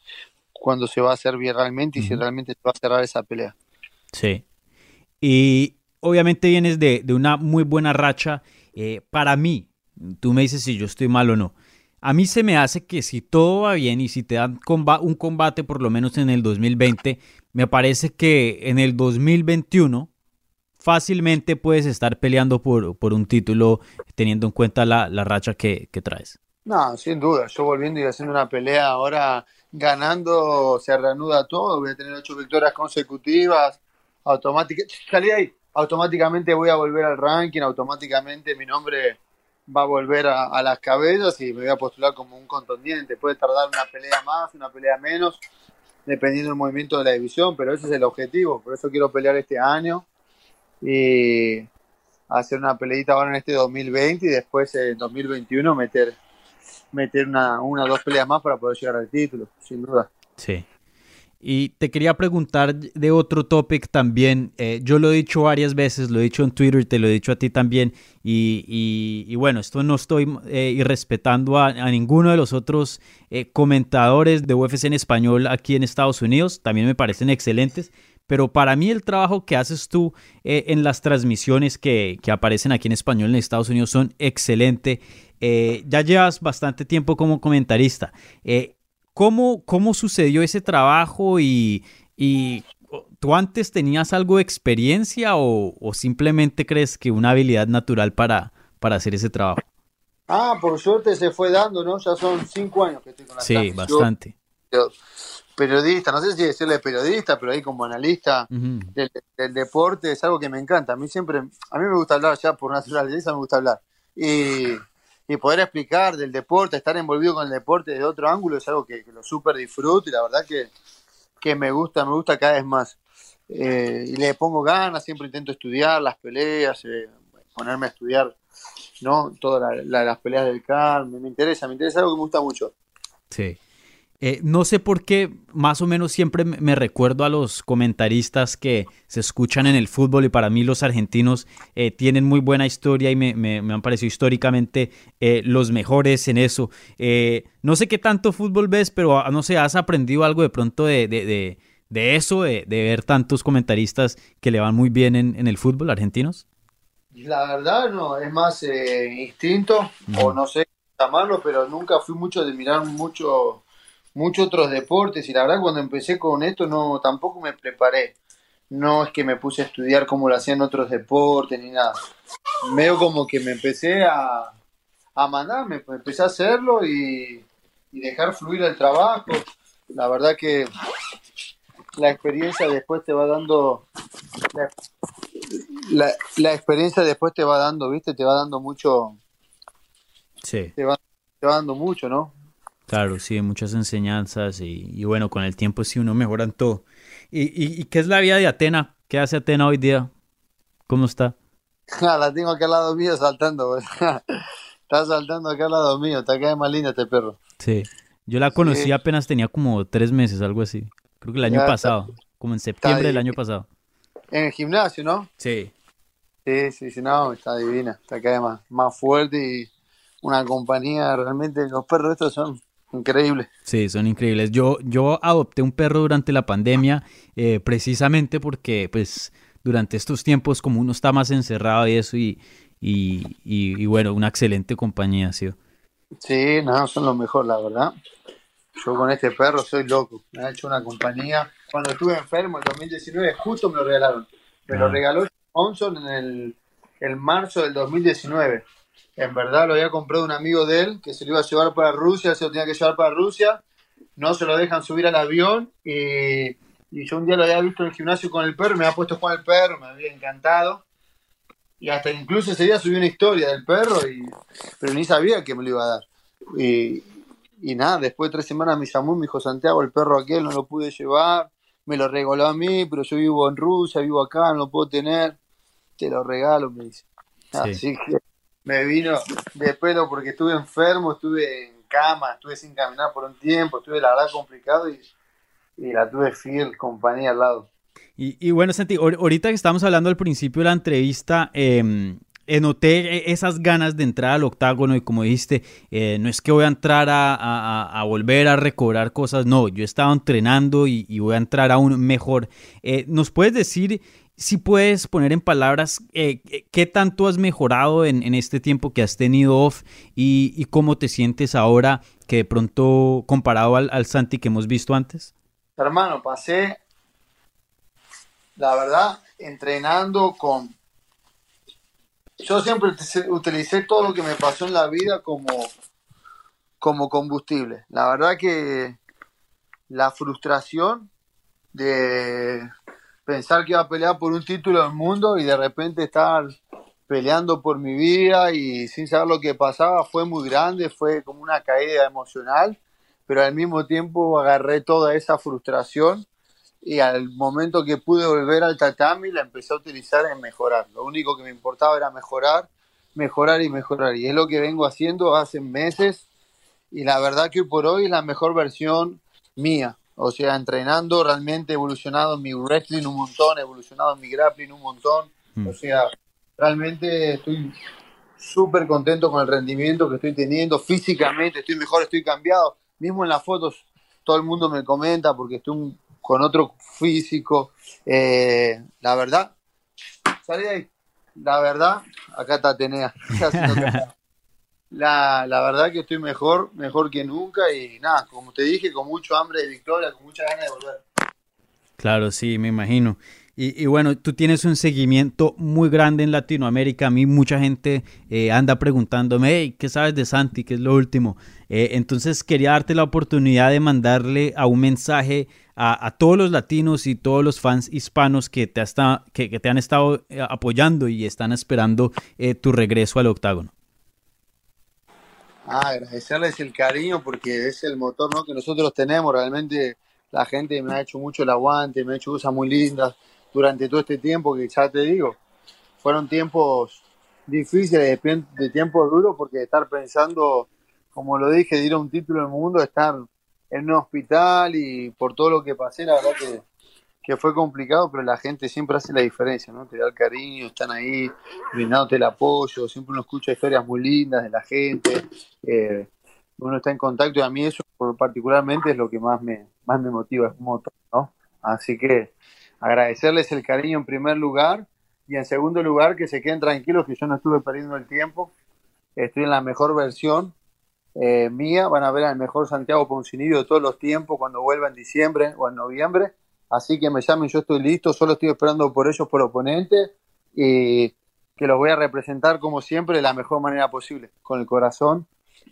cuándo se va a hacer bien realmente y si realmente se va a cerrar esa pelea. sí. Y obviamente vienes de, de una muy buena racha. Eh, para mí, tú me dices si yo estoy mal o no. A mí se me hace que si todo va bien y si te dan un combate por lo menos en el 2020, me parece que en el 2021 fácilmente puedes estar peleando por, por un título teniendo en cuenta la, la racha que, que traes. No, sin duda. Yo volviendo y haciendo una pelea ahora, ganando, se reanuda todo. Voy a tener ocho victorias consecutivas. Automáticamente, salí ahí. Automáticamente voy a volver al ranking. Automáticamente mi nombre va a volver a, a las cabezas y me voy a postular como un contendiente. Puede tardar una pelea más, una pelea menos, dependiendo del movimiento de la división, pero ese es el objetivo. Por eso quiero pelear este año y hacer una peleita ahora en este 2020 y después en 2021 meter meter una, una o dos peleas más para poder llegar al título, sin duda. Sí. Y te quería preguntar de otro topic también. Eh, yo lo he dicho varias veces, lo he dicho en Twitter, te lo he dicho a ti también. Y, bueno, esto no estoy eh, irrespetando a, ninguno de los otros eh, comentadores de UFC en español aquí en Estados Unidos. También me parecen excelentes. Pero para mí el trabajo que haces tú en las transmisiones que, aparecen aquí en español en Estados Unidos son excelente. Ya llevas bastante tiempo como comentarista. Eh, ¿Cómo, ¿Cómo sucedió ese trabajo y, y tú antes tenías algo de experiencia o, o simplemente crees que una habilidad natural para, para hacer ese trabajo? Ah, por suerte se fue dando, ¿no? Ya son cinco años que estoy con la Sí, bastante. Periodista, no sé si decirle periodista, pero ahí como analista del deporte es algo que me encanta. A mí siempre, a mí me gusta hablar ya por naturaleza, me gusta hablar. Y, y poder explicar del deporte, estar envolvido con el deporte de otro ángulo es algo que, lo súper disfruto y la verdad que, que me gusta, me gusta cada vez más. Eh, y le pongo ganas, siempre intento estudiar las peleas, eh, ponerme a estudiar ¿no? todas la- la- las peleas del CAR, me, me interesa, me interesa algo que me gusta mucho. Sí. Eh, no sé por qué, más o menos siempre me recuerdo a los comentaristas que se escuchan en el fútbol y para mí los argentinos eh, tienen muy buena historia y me, han parecido históricamente eh, los mejores en eso. no sé qué tanto fútbol ves, pero ah, no sé, ¿has aprendido algo de pronto de, de, eso, de, ver tantos comentaristas que le van muy bien en, el fútbol argentinos? La verdad no, es más instinto o no sé llamarlo, pero nunca fui mucho de mirar mucho muchos otros deportes y la verdad cuando empecé con esto no tampoco me preparé. No es que me puse a estudiar cómo lo hacían otros deportes ni nada. Veo como que me empecé a, a mandar, me empecé a hacerlo y, dejar fluir el trabajo. La verdad que la experiencia después te va dando la, la, experiencia después te va dando, ¿viste? Te va dando mucho Sí. Te va, te va dando mucho, ¿no? Claro, sí, muchas enseñanzas y, bueno, con el tiempo sí uno mejora en todo. ¿Y, qué es la vida de Atena? ¿Qué hace Atena hoy día? ¿Cómo está? la tengo acá al lado mío saltando, está saltando acá al lado mío, está acá de más linda este perro. Sí, yo la conocí apenas tenía como tres meses, algo así. Creo que el año pasado, como en septiembre del año pasado. En el gimnasio, ¿no? Sí. Sí, sí, sí, no, está divina, está acá más, más fuerte y una compañía, realmente los perros estos son Increíble. Sí, son increíbles. Yo, yo adopté un perro durante la pandemia eh, precisamente porque pues durante estos tiempos como uno está más encerrado y eso y, y, bueno, una excelente compañía ha sido. Sí, no, son los mejor, la verdad. Yo con este perro soy loco. Me ha hecho una compañía. Cuando estuve enfermo en 2019, justo me lo regalaron. Me lo ah. regaló Johnson en el, el marzo del 2019 en verdad lo había comprado un amigo de él que se lo iba a llevar para Rusia, se lo tenía que llevar para Rusia, no se lo dejan subir al avión y, yo un día lo había visto en el gimnasio con el perro, me había puesto a jugar el perro, me había encantado y hasta incluso ese día subí una historia del perro, y, pero ni sabía que me lo iba a dar. Y, y nada, después de tres semanas me llamó y me dijo, Santiago, el perro aquel no lo pude llevar, me lo regaló a mí, pero yo vivo en Rusia, vivo acá, no lo puedo tener, te lo regalo, me dice. Así que me vino de pelo porque estuve enfermo, estuve en cama, estuve sin caminar por un tiempo, estuve la verdad complicado y, la tuve fiel compañía al lado. Y, bueno, Santi, ahorita que estamos hablando al principio de la entrevista, eh, noté esas ganas de entrar al octágono y como dijiste, eh, no es que voy a entrar a, volver a recobrar cosas, no, yo he estado entrenando y, voy a entrar aún mejor. Eh, ¿Nos puedes decir si puedes poner en palabras eh, qué tanto has mejorado en, este tiempo que has tenido off y, cómo te sientes ahora que de pronto comparado al, Santi que hemos visto antes? Hermano, pasé, la verdad, entrenando con... Yo siempre utilicé todo lo que me pasó en la vida como, como combustible. La verdad que la frustración de pensar que iba a pelear por un título del mundo y de repente estar peleando por mi vida y sin saber lo que pasaba fue muy grande, fue como una caída emocional, pero al mismo tiempo agarré toda esa frustración y al momento que pude volver al tatami la empecé a utilizar en mejorar. Lo único que me importaba era mejorar, mejorar y mejorar. Y es lo que vengo haciendo hace meses y la verdad que hoy por hoy es la mejor versión mía. O sea, entrenando, realmente he evolucionado mi wrestling un montón, he evolucionado mi grappling un montón. Mm. O sea, realmente estoy súper contento con el rendimiento que estoy teniendo. Físicamente estoy mejor, estoy cambiado. Mismo en las fotos todo el mundo me comenta porque estoy con otro físico. Eh, la verdad, salí ahí. La verdad, acá está Atenea. la, la verdad que estoy mejor, mejor que nunca y nada, como te dije, con mucho hambre de victoria, con mucha ganas de volver. Claro, sí, me imagino. Y, bueno, tú tienes un seguimiento muy grande en Latinoamérica. A mí mucha gente eh, anda preguntándome, hey, ¿qué sabes de Santi? ¿Qué es lo último? Eh, entonces quería darte la oportunidad de mandarle a un mensaje a, todos los latinos y todos los fans hispanos que te, hasta, que, que te han estado eh, apoyando y están esperando tu regreso al octágono. Ah, agradecerles el cariño porque es el motor ¿no? que nosotros tenemos. Realmente la gente me ha hecho mucho el aguante, me ha hecho cosas muy lindas durante todo este tiempo que ya te digo, fueron tiempos difíciles, de, tiempos duros porque estar pensando, como lo dije, de ir a un título del mundo, estar en un hospital y por todo lo que pasé, la verdad que, que fue complicado, pero la gente siempre hace la diferencia, ¿no? Te da el cariño, están ahí brindándote el apoyo, siempre uno escucha historias muy lindas de la gente, eh, uno está en contacto y a mí eso particularmente es lo que más me, más me motiva, es un motor, ¿no? Así que agradecerles el cariño en primer lugar y en segundo lugar que se queden tranquilos que yo no estuve perdiendo el tiempo, estoy en la mejor versión eh, mía, van a ver al mejor Santiago Poncinibio de todos los tiempos cuando vuelva en diciembre o en noviembre, así que me llamen, yo estoy listo, solo estoy esperando por ellos, por oponente, y que los voy a representar como siempre de la mejor manera posible, con el corazón,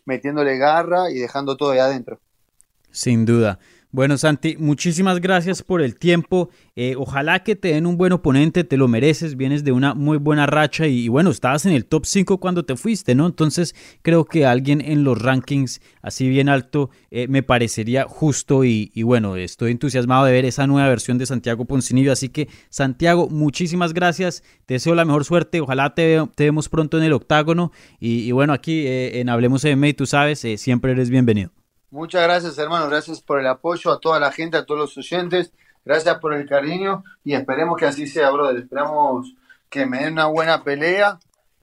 metiéndole garra y dejando todo ahí adentro. Sin duda. Bueno, Santi, muchísimas gracias por el tiempo. Eh, ojalá que te den un buen oponente, te lo mereces, vienes de una muy buena racha y, bueno, estabas en el top 5 cuando te fuiste, ¿no? Entonces creo que alguien en los rankings así bien alto eh, me parecería justo y, bueno, estoy entusiasmado de ver esa nueva versión de Santiago Poncinillo. Así que, Santiago, muchísimas gracias, te deseo la mejor suerte, ojalá te, te vemos pronto en el octágono y, bueno, aquí eh, en Hablemos MMA, tú sabes, siempre eres bienvenido. Muchas gracias, hermano. Gracias por el apoyo a toda la gente, a todos los oyentes. Gracias por el cariño y esperemos que así sea, brother. Esperamos que me den una buena pelea.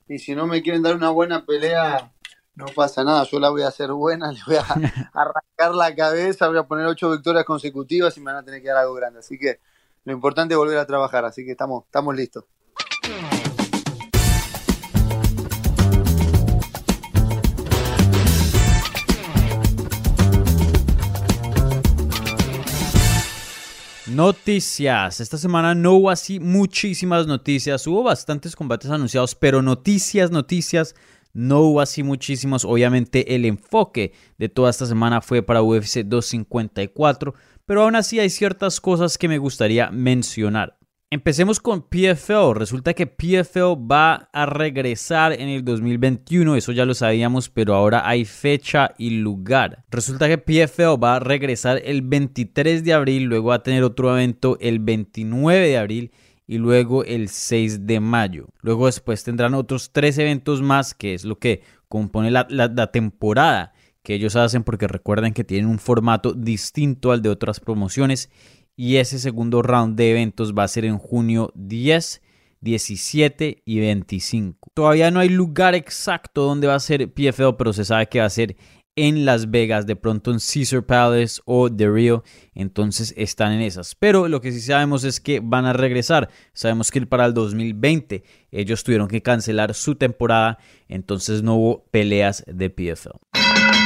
Y si no me quieren dar una buena pelea, no pasa nada. Yo la voy a hacer buena, le voy a arrancar la cabeza, voy a poner ocho victorias consecutivas y me van a tener que dar algo grande. Así que lo importante es volver a trabajar. Así que estamos, estamos listos. Noticias. Esta semana no hubo así muchísimas noticias. Hubo bastantes combates anunciados, pero noticias, noticias, no hubo así muchísimos. Obviamente el enfoque de toda esta semana fue para UFC 254, pero aún así hay ciertas cosas que me gustaría mencionar. Empecemos con PFL. Resulta que PFL va a regresar en el 2021, eso ya lo sabíamos, pero ahora hay fecha y lugar. Resulta que PFL va a regresar el 23 de abril, luego va a tener otro evento el 29 de abril y luego el 6 de mayo. Luego después tendrán otros tres eventos más, que es lo que compone la, la temporada que ellos hacen, porque recuerden que tienen un formato distinto al de otras promociones y ese segundo round de eventos va a ser en junio 10, 17 y 25. Todavía no hay lugar exacto donde va a ser PFL, pero se sabe que va a ser en Las Vegas, de pronto en Caesar Palace o The Rio, entonces están en esas. Pero lo que sí sabemos es que van a regresar. Sabemos que para el 2020 ellos tuvieron que cancelar su temporada, entonces no hubo peleas de PFL.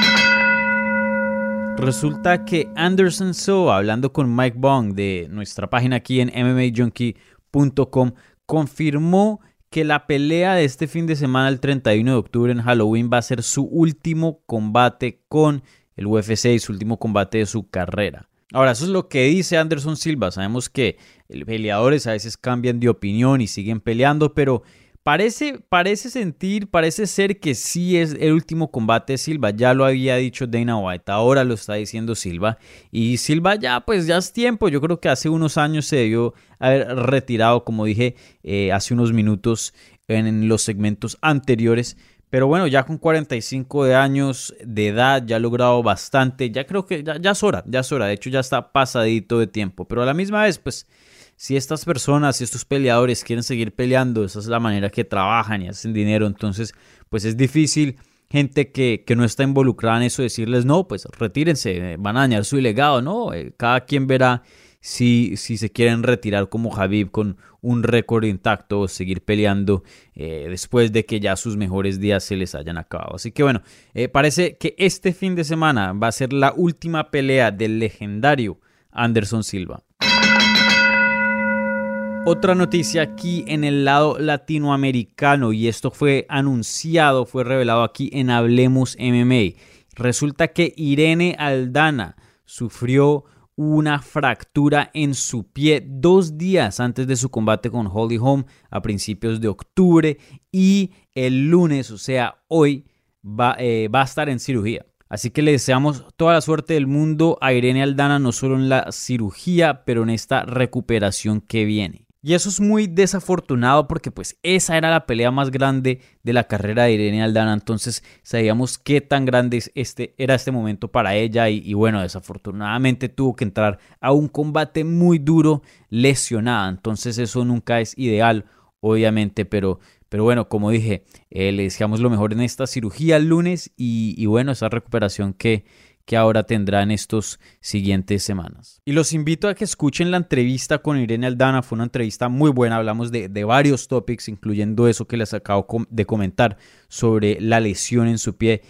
Resulta que Anderson Silva, hablando con Mike Bong de nuestra página aquí en MMAJunkie.com, confirmó que la pelea de este fin de semana, el 31 de octubre en Halloween, va a ser su último combate con el UFC y su último combate de su carrera. Ahora, eso es lo que dice Anderson Silva. Sabemos que peleadores a veces cambian de opinión y siguen peleando, pero Parece, parece sentir, parece ser que sí es el último combate de Silva. Ya lo había dicho Dana White, ahora lo está diciendo Silva. Y Silva ya, pues ya es tiempo. Yo creo que hace unos años se debió haber retirado, como dije eh, hace unos minutos en, los segmentos anteriores. Pero bueno, ya con 45 de años de edad, ya ha logrado bastante. Ya creo que ya, ya es hora, ya es hora. De hecho, ya está pasadito de tiempo. Pero a la misma vez, pues si estas personas, si estos peleadores quieren seguir peleando, esa es la manera que trabajan y hacen dinero, entonces pues es difícil gente que, no está involucrada en eso decirles no, pues retírense, van a dañar su legado, no, eh, cada quien verá si, si se quieren retirar como Javib con un récord intacto o seguir peleando eh, después de que ya sus mejores días se les hayan acabado. Así que bueno, eh, parece que este fin de semana va a ser la última pelea del legendario Anderson Silva. Otra noticia aquí en el lado latinoamericano y esto fue anunciado, fue revelado aquí en Hablemos MMA. Resulta que Irene Aldana sufrió una fractura en su pie dos días antes de su combate con Holly Holm a principios de octubre y el lunes, o sea, hoy, va, eh, va a estar en cirugía. Así que le deseamos toda la suerte del mundo a Irene Aldana, no solo en la cirugía, pero en esta recuperación que viene. Y eso es muy desafortunado porque pues esa era la pelea más grande de la carrera de Irene Aldana. Entonces sabíamos qué tan grande este, era este momento para ella y, bueno, desafortunadamente tuvo que entrar a un combate muy duro lesionada. Entonces eso nunca es ideal, obviamente, pero, pero bueno, como dije, eh, le deseamos lo mejor en esta cirugía el lunes y, y bueno, esa recuperación que que ahora tendrá en estos siguientes semanas. Y los invito a que escuchen la entrevista con Irene Aldana, fue una entrevista muy buena, hablamos de, de varios topics, incluyendo eso que les acabo de comentar sobre la lesión en su pie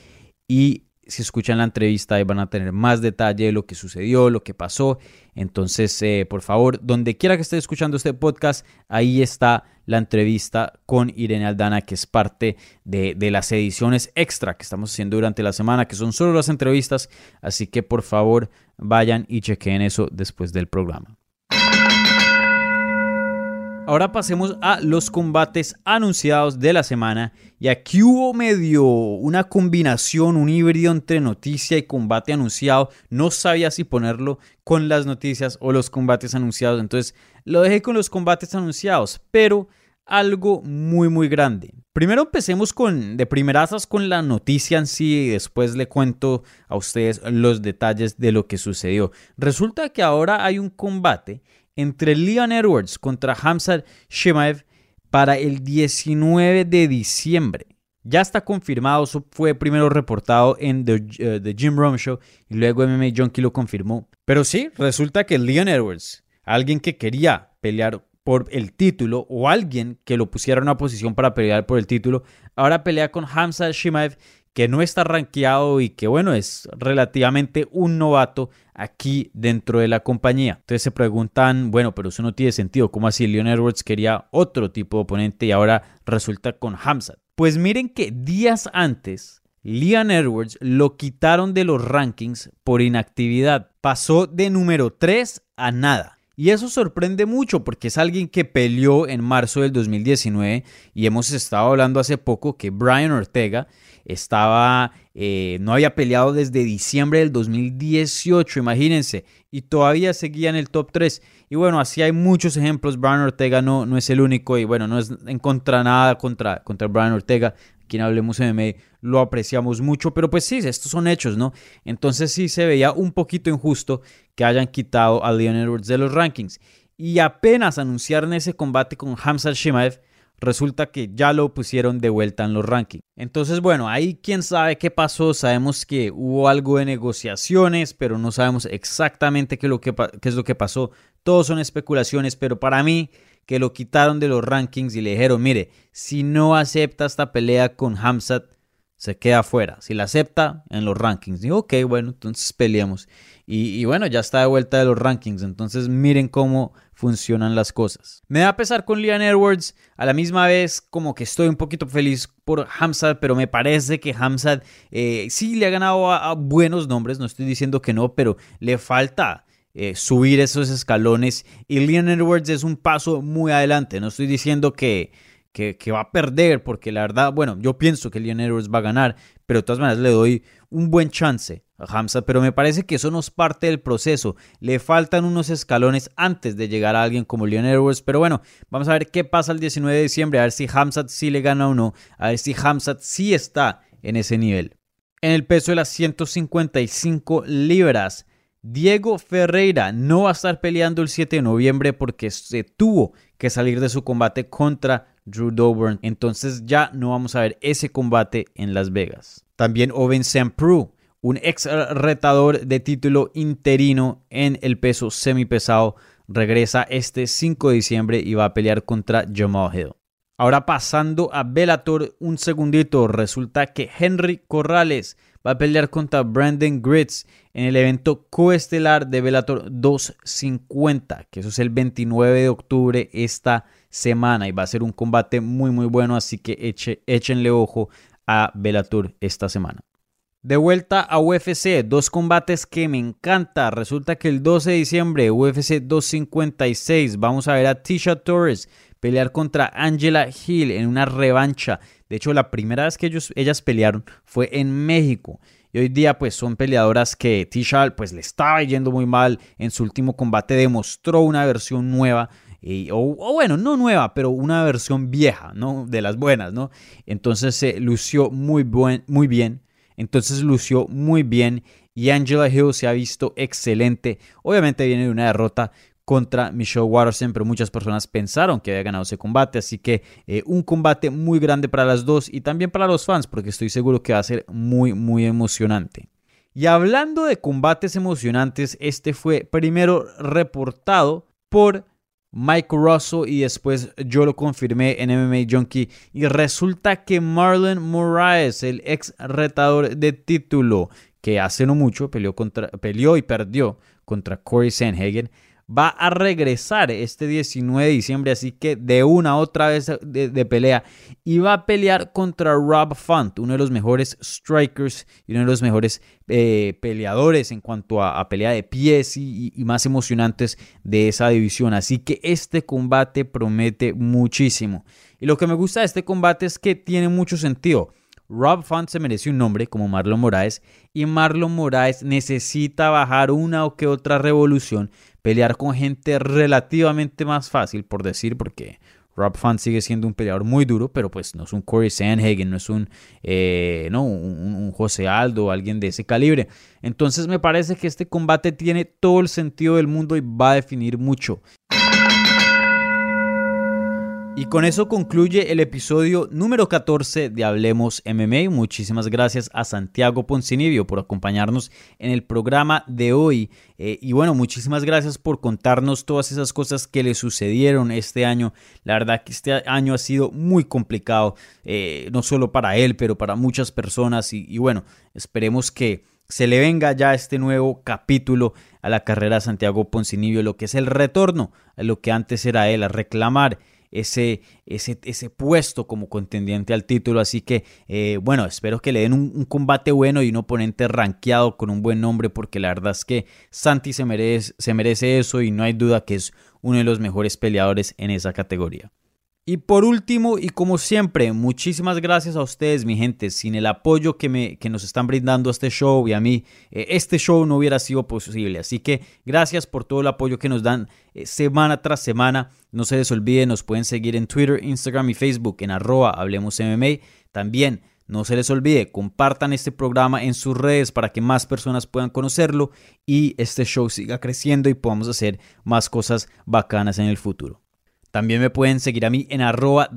y si escuchan la entrevista ahí van a tener más detalle de lo que sucedió, lo que pasó. Entonces, eh, por favor, donde quiera que esté escuchando este podcast, ahí está la entrevista con Irene Aldana, que es parte de, de las ediciones extra que estamos haciendo durante la semana, que son solo las entrevistas. Así que, por favor, vayan y chequen eso después del programa. Ahora pasemos a los combates anunciados de la semana. Y aquí hubo medio una combinación, un híbrido entre noticia y combate anunciado. No sabía si ponerlo con las noticias o los combates anunciados. Entonces lo dejé con los combates anunciados. Pero algo muy muy grande. Primero empecemos con de primerazas con la noticia en sí y después le cuento a ustedes los detalles de lo que sucedió. Resulta que ahora hay un combate entre Leon Edwards contra Hamzat Shemaev para el 19 de diciembre. Ya está confirmado, eso fue primero reportado en The, uh, Jim Rome Show y luego MMA Junkie lo confirmó. Pero sí, resulta que Leon Edwards, alguien que quería pelear por el título o alguien que lo pusiera en una posición para pelear por el título, ahora pelea con Hamza Shimaev que no está rankeado y que bueno, es relativamente un novato aquí dentro de la compañía. Entonces se preguntan, bueno, pero eso no tiene sentido, ¿cómo así Leon Edwards quería otro tipo de oponente y ahora resulta con Hamzat? Pues miren que días antes Leon Edwards lo quitaron de los rankings por inactividad. Pasó de número 3 a nada. Y eso sorprende mucho porque es alguien que peleó en marzo del 2019 y hemos estado hablando hace poco que Brian Ortega estaba, eh, no había peleado desde diciembre del 2018, imagínense, y todavía seguía en el top 3. Y bueno, así hay muchos ejemplos. Brian Ortega no, no es el único y bueno, no es en contra nada contra, contra Brian Ortega. Quien hablemos MMA lo apreciamos mucho, pero pues sí, estos son hechos, ¿no? Entonces sí se veía un poquito injusto que hayan quitado a Leon Edwards de los rankings. Y apenas anunciaron ese combate con Hamza Shimaev, resulta que ya lo pusieron de vuelta en los rankings. Entonces, bueno, ahí quién sabe qué pasó. Sabemos que hubo algo de negociaciones, pero no sabemos exactamente qué es lo que pasó. Todos son especulaciones, pero para mí que lo quitaron de los rankings y le dijeron, mire, si no acepta esta pelea con Hamzat, se queda fuera. Si la acepta, en los rankings. Digo, ok, bueno, entonces peleamos. Y, bueno, ya está de vuelta de los rankings. Entonces miren cómo funcionan las cosas. Me da pesar con Leon Edwards. A la misma vez, como que estoy un poquito feliz por Hamzat, pero me parece que Hamzat eh, sí le ha ganado a, buenos nombres. No estoy diciendo que no, pero le falta. Eh, subir esos escalones y Leon Edwards es un paso muy adelante. No estoy diciendo que, que, va a perder, porque la verdad, bueno, yo pienso que Leon Edwards va a ganar, pero de todas maneras le doy un buen chance a Hamza, pero me parece que eso no es parte del proceso. Le faltan unos escalones antes de llegar a alguien como Leon Edwards, pero bueno, vamos a ver qué pasa el 19 de diciembre, a ver si Hamzat sí le gana o no, a ver si Hamzat sí está en ese nivel. En el peso de las 155 libras, Diego Ferreira no va a estar peleando el 7 de noviembre porque se tuvo que salir de su combate contra Drew Doburn. Entonces ya no vamos a ver ese combate en Las Vegas. También Owen Prue, un ex retador de título interino en el peso semipesado, regresa este 5 de diciembre y va a pelear contra Jamal Hill. Ahora pasando a Bellator un segundito, resulta que Henry Corrales va a pelear contra Brandon Gritz en el evento coestelar de Bellator 250, que eso es el 29 de octubre esta semana y va a ser un combate muy muy bueno, así que eche, échenle ojo a Bellator esta semana. De vuelta a UFC, dos combates que me encanta. Resulta que el 12 de diciembre, UFC 256, vamos a ver a Tisha Torres pelear contra Angela Hill en una revancha. De hecho, la primera vez que ellos, ellas pelearon fue en México. Y hoy día pues son peleadoras que Tisha pues le estaba yendo muy mal. En su último combate demostró una versión nueva o, bueno, no nueva, pero una versión vieja, ¿no? De las buenas, ¿no? Entonces se lució muy, buen, muy bien. Entonces lució muy bien y Angela Hill se ha visto excelente. Obviamente viene de una derrota contra Michelle Watterson, pero muchas personas pensaron que había ganado ese combate, así que eh, un combate muy grande para las dos y también para los fans, porque estoy seguro que va a ser muy, muy emocionante. Y hablando de combates emocionantes, este fue primero reportado por Mike Russell y después yo lo confirmé en MMA Junkie y resulta que Marlon Moraes, el ex retador de título que hace no mucho peleó, contra, peleó y perdió contra Corey Sanhagen, va a regresar este 19 de diciembre, así que de una otra vez de, pelea. Y va a pelear contra Rob Font, uno de los mejores strikers y uno de los mejores eh, peleadores en cuanto a, pelea de pies y, más emocionantes de esa división. Así que este combate promete muchísimo. Y lo que me gusta de este combate es que tiene mucho sentido. Rob Font se merece un nombre como Marlon Moraes y Marlon Moraes necesita bajar una o que otra revolución pelear con gente relativamente más fácil, por decir, porque Rob Font sigue siendo un peleador muy duro, pero pues no es un Corey Sandhagen, no es un, eh, no, un, un José Aldo alguien de ese calibre. Entonces me parece que este combate tiene todo el sentido del mundo y va a definir mucho. Y con eso concluye el episodio número 14 de Hablemos MMA. Muchísimas gracias a Santiago Poncinibio por acompañarnos en el programa de hoy. Eh, y bueno, muchísimas gracias por contarnos todas esas cosas que le sucedieron este año. La verdad que este año ha sido muy complicado, eh, no solo para él, pero para muchas personas. Y, y bueno, esperemos que se le venga ya este nuevo capítulo a la carrera de Santiago Poncinibio, lo que es el retorno a lo que antes era él, a reclamar ese, ese, ese puesto como contendiente al título. Así que, eh, bueno, espero que le den un, combate bueno y un oponente rankeado con un buen nombre, porque la verdad es que Santi se merece, se merece eso y no hay duda que es uno de los mejores peleadores en esa categoría. Y por último, y como siempre, muchísimas gracias a ustedes, mi gente. Sin el apoyo que, me, que nos están brindando a este show y a mí, eh, este show no hubiera sido posible. Así que gracias por todo el apoyo que nos dan eh, semana tras semana. No se les olvide, nos pueden seguir en Twitter, Instagram y Facebook en arroba Hablemos. También no se les olvide, compartan este programa en sus redes para que más personas puedan conocerlo y este show siga creciendo y podamos hacer más cosas bacanas en el futuro. También me pueden seguir a mí en arroba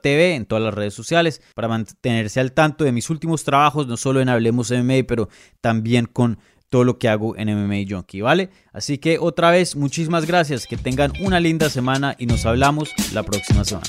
TV en todas las redes sociales para mantenerse al tanto de mis últimos trabajos, no solo en Hablemos MMA, pero también con todo lo que hago en MMA Junkie, ¿vale? Así que otra vez, muchísimas gracias, que tengan una linda semana y nos hablamos la próxima semana.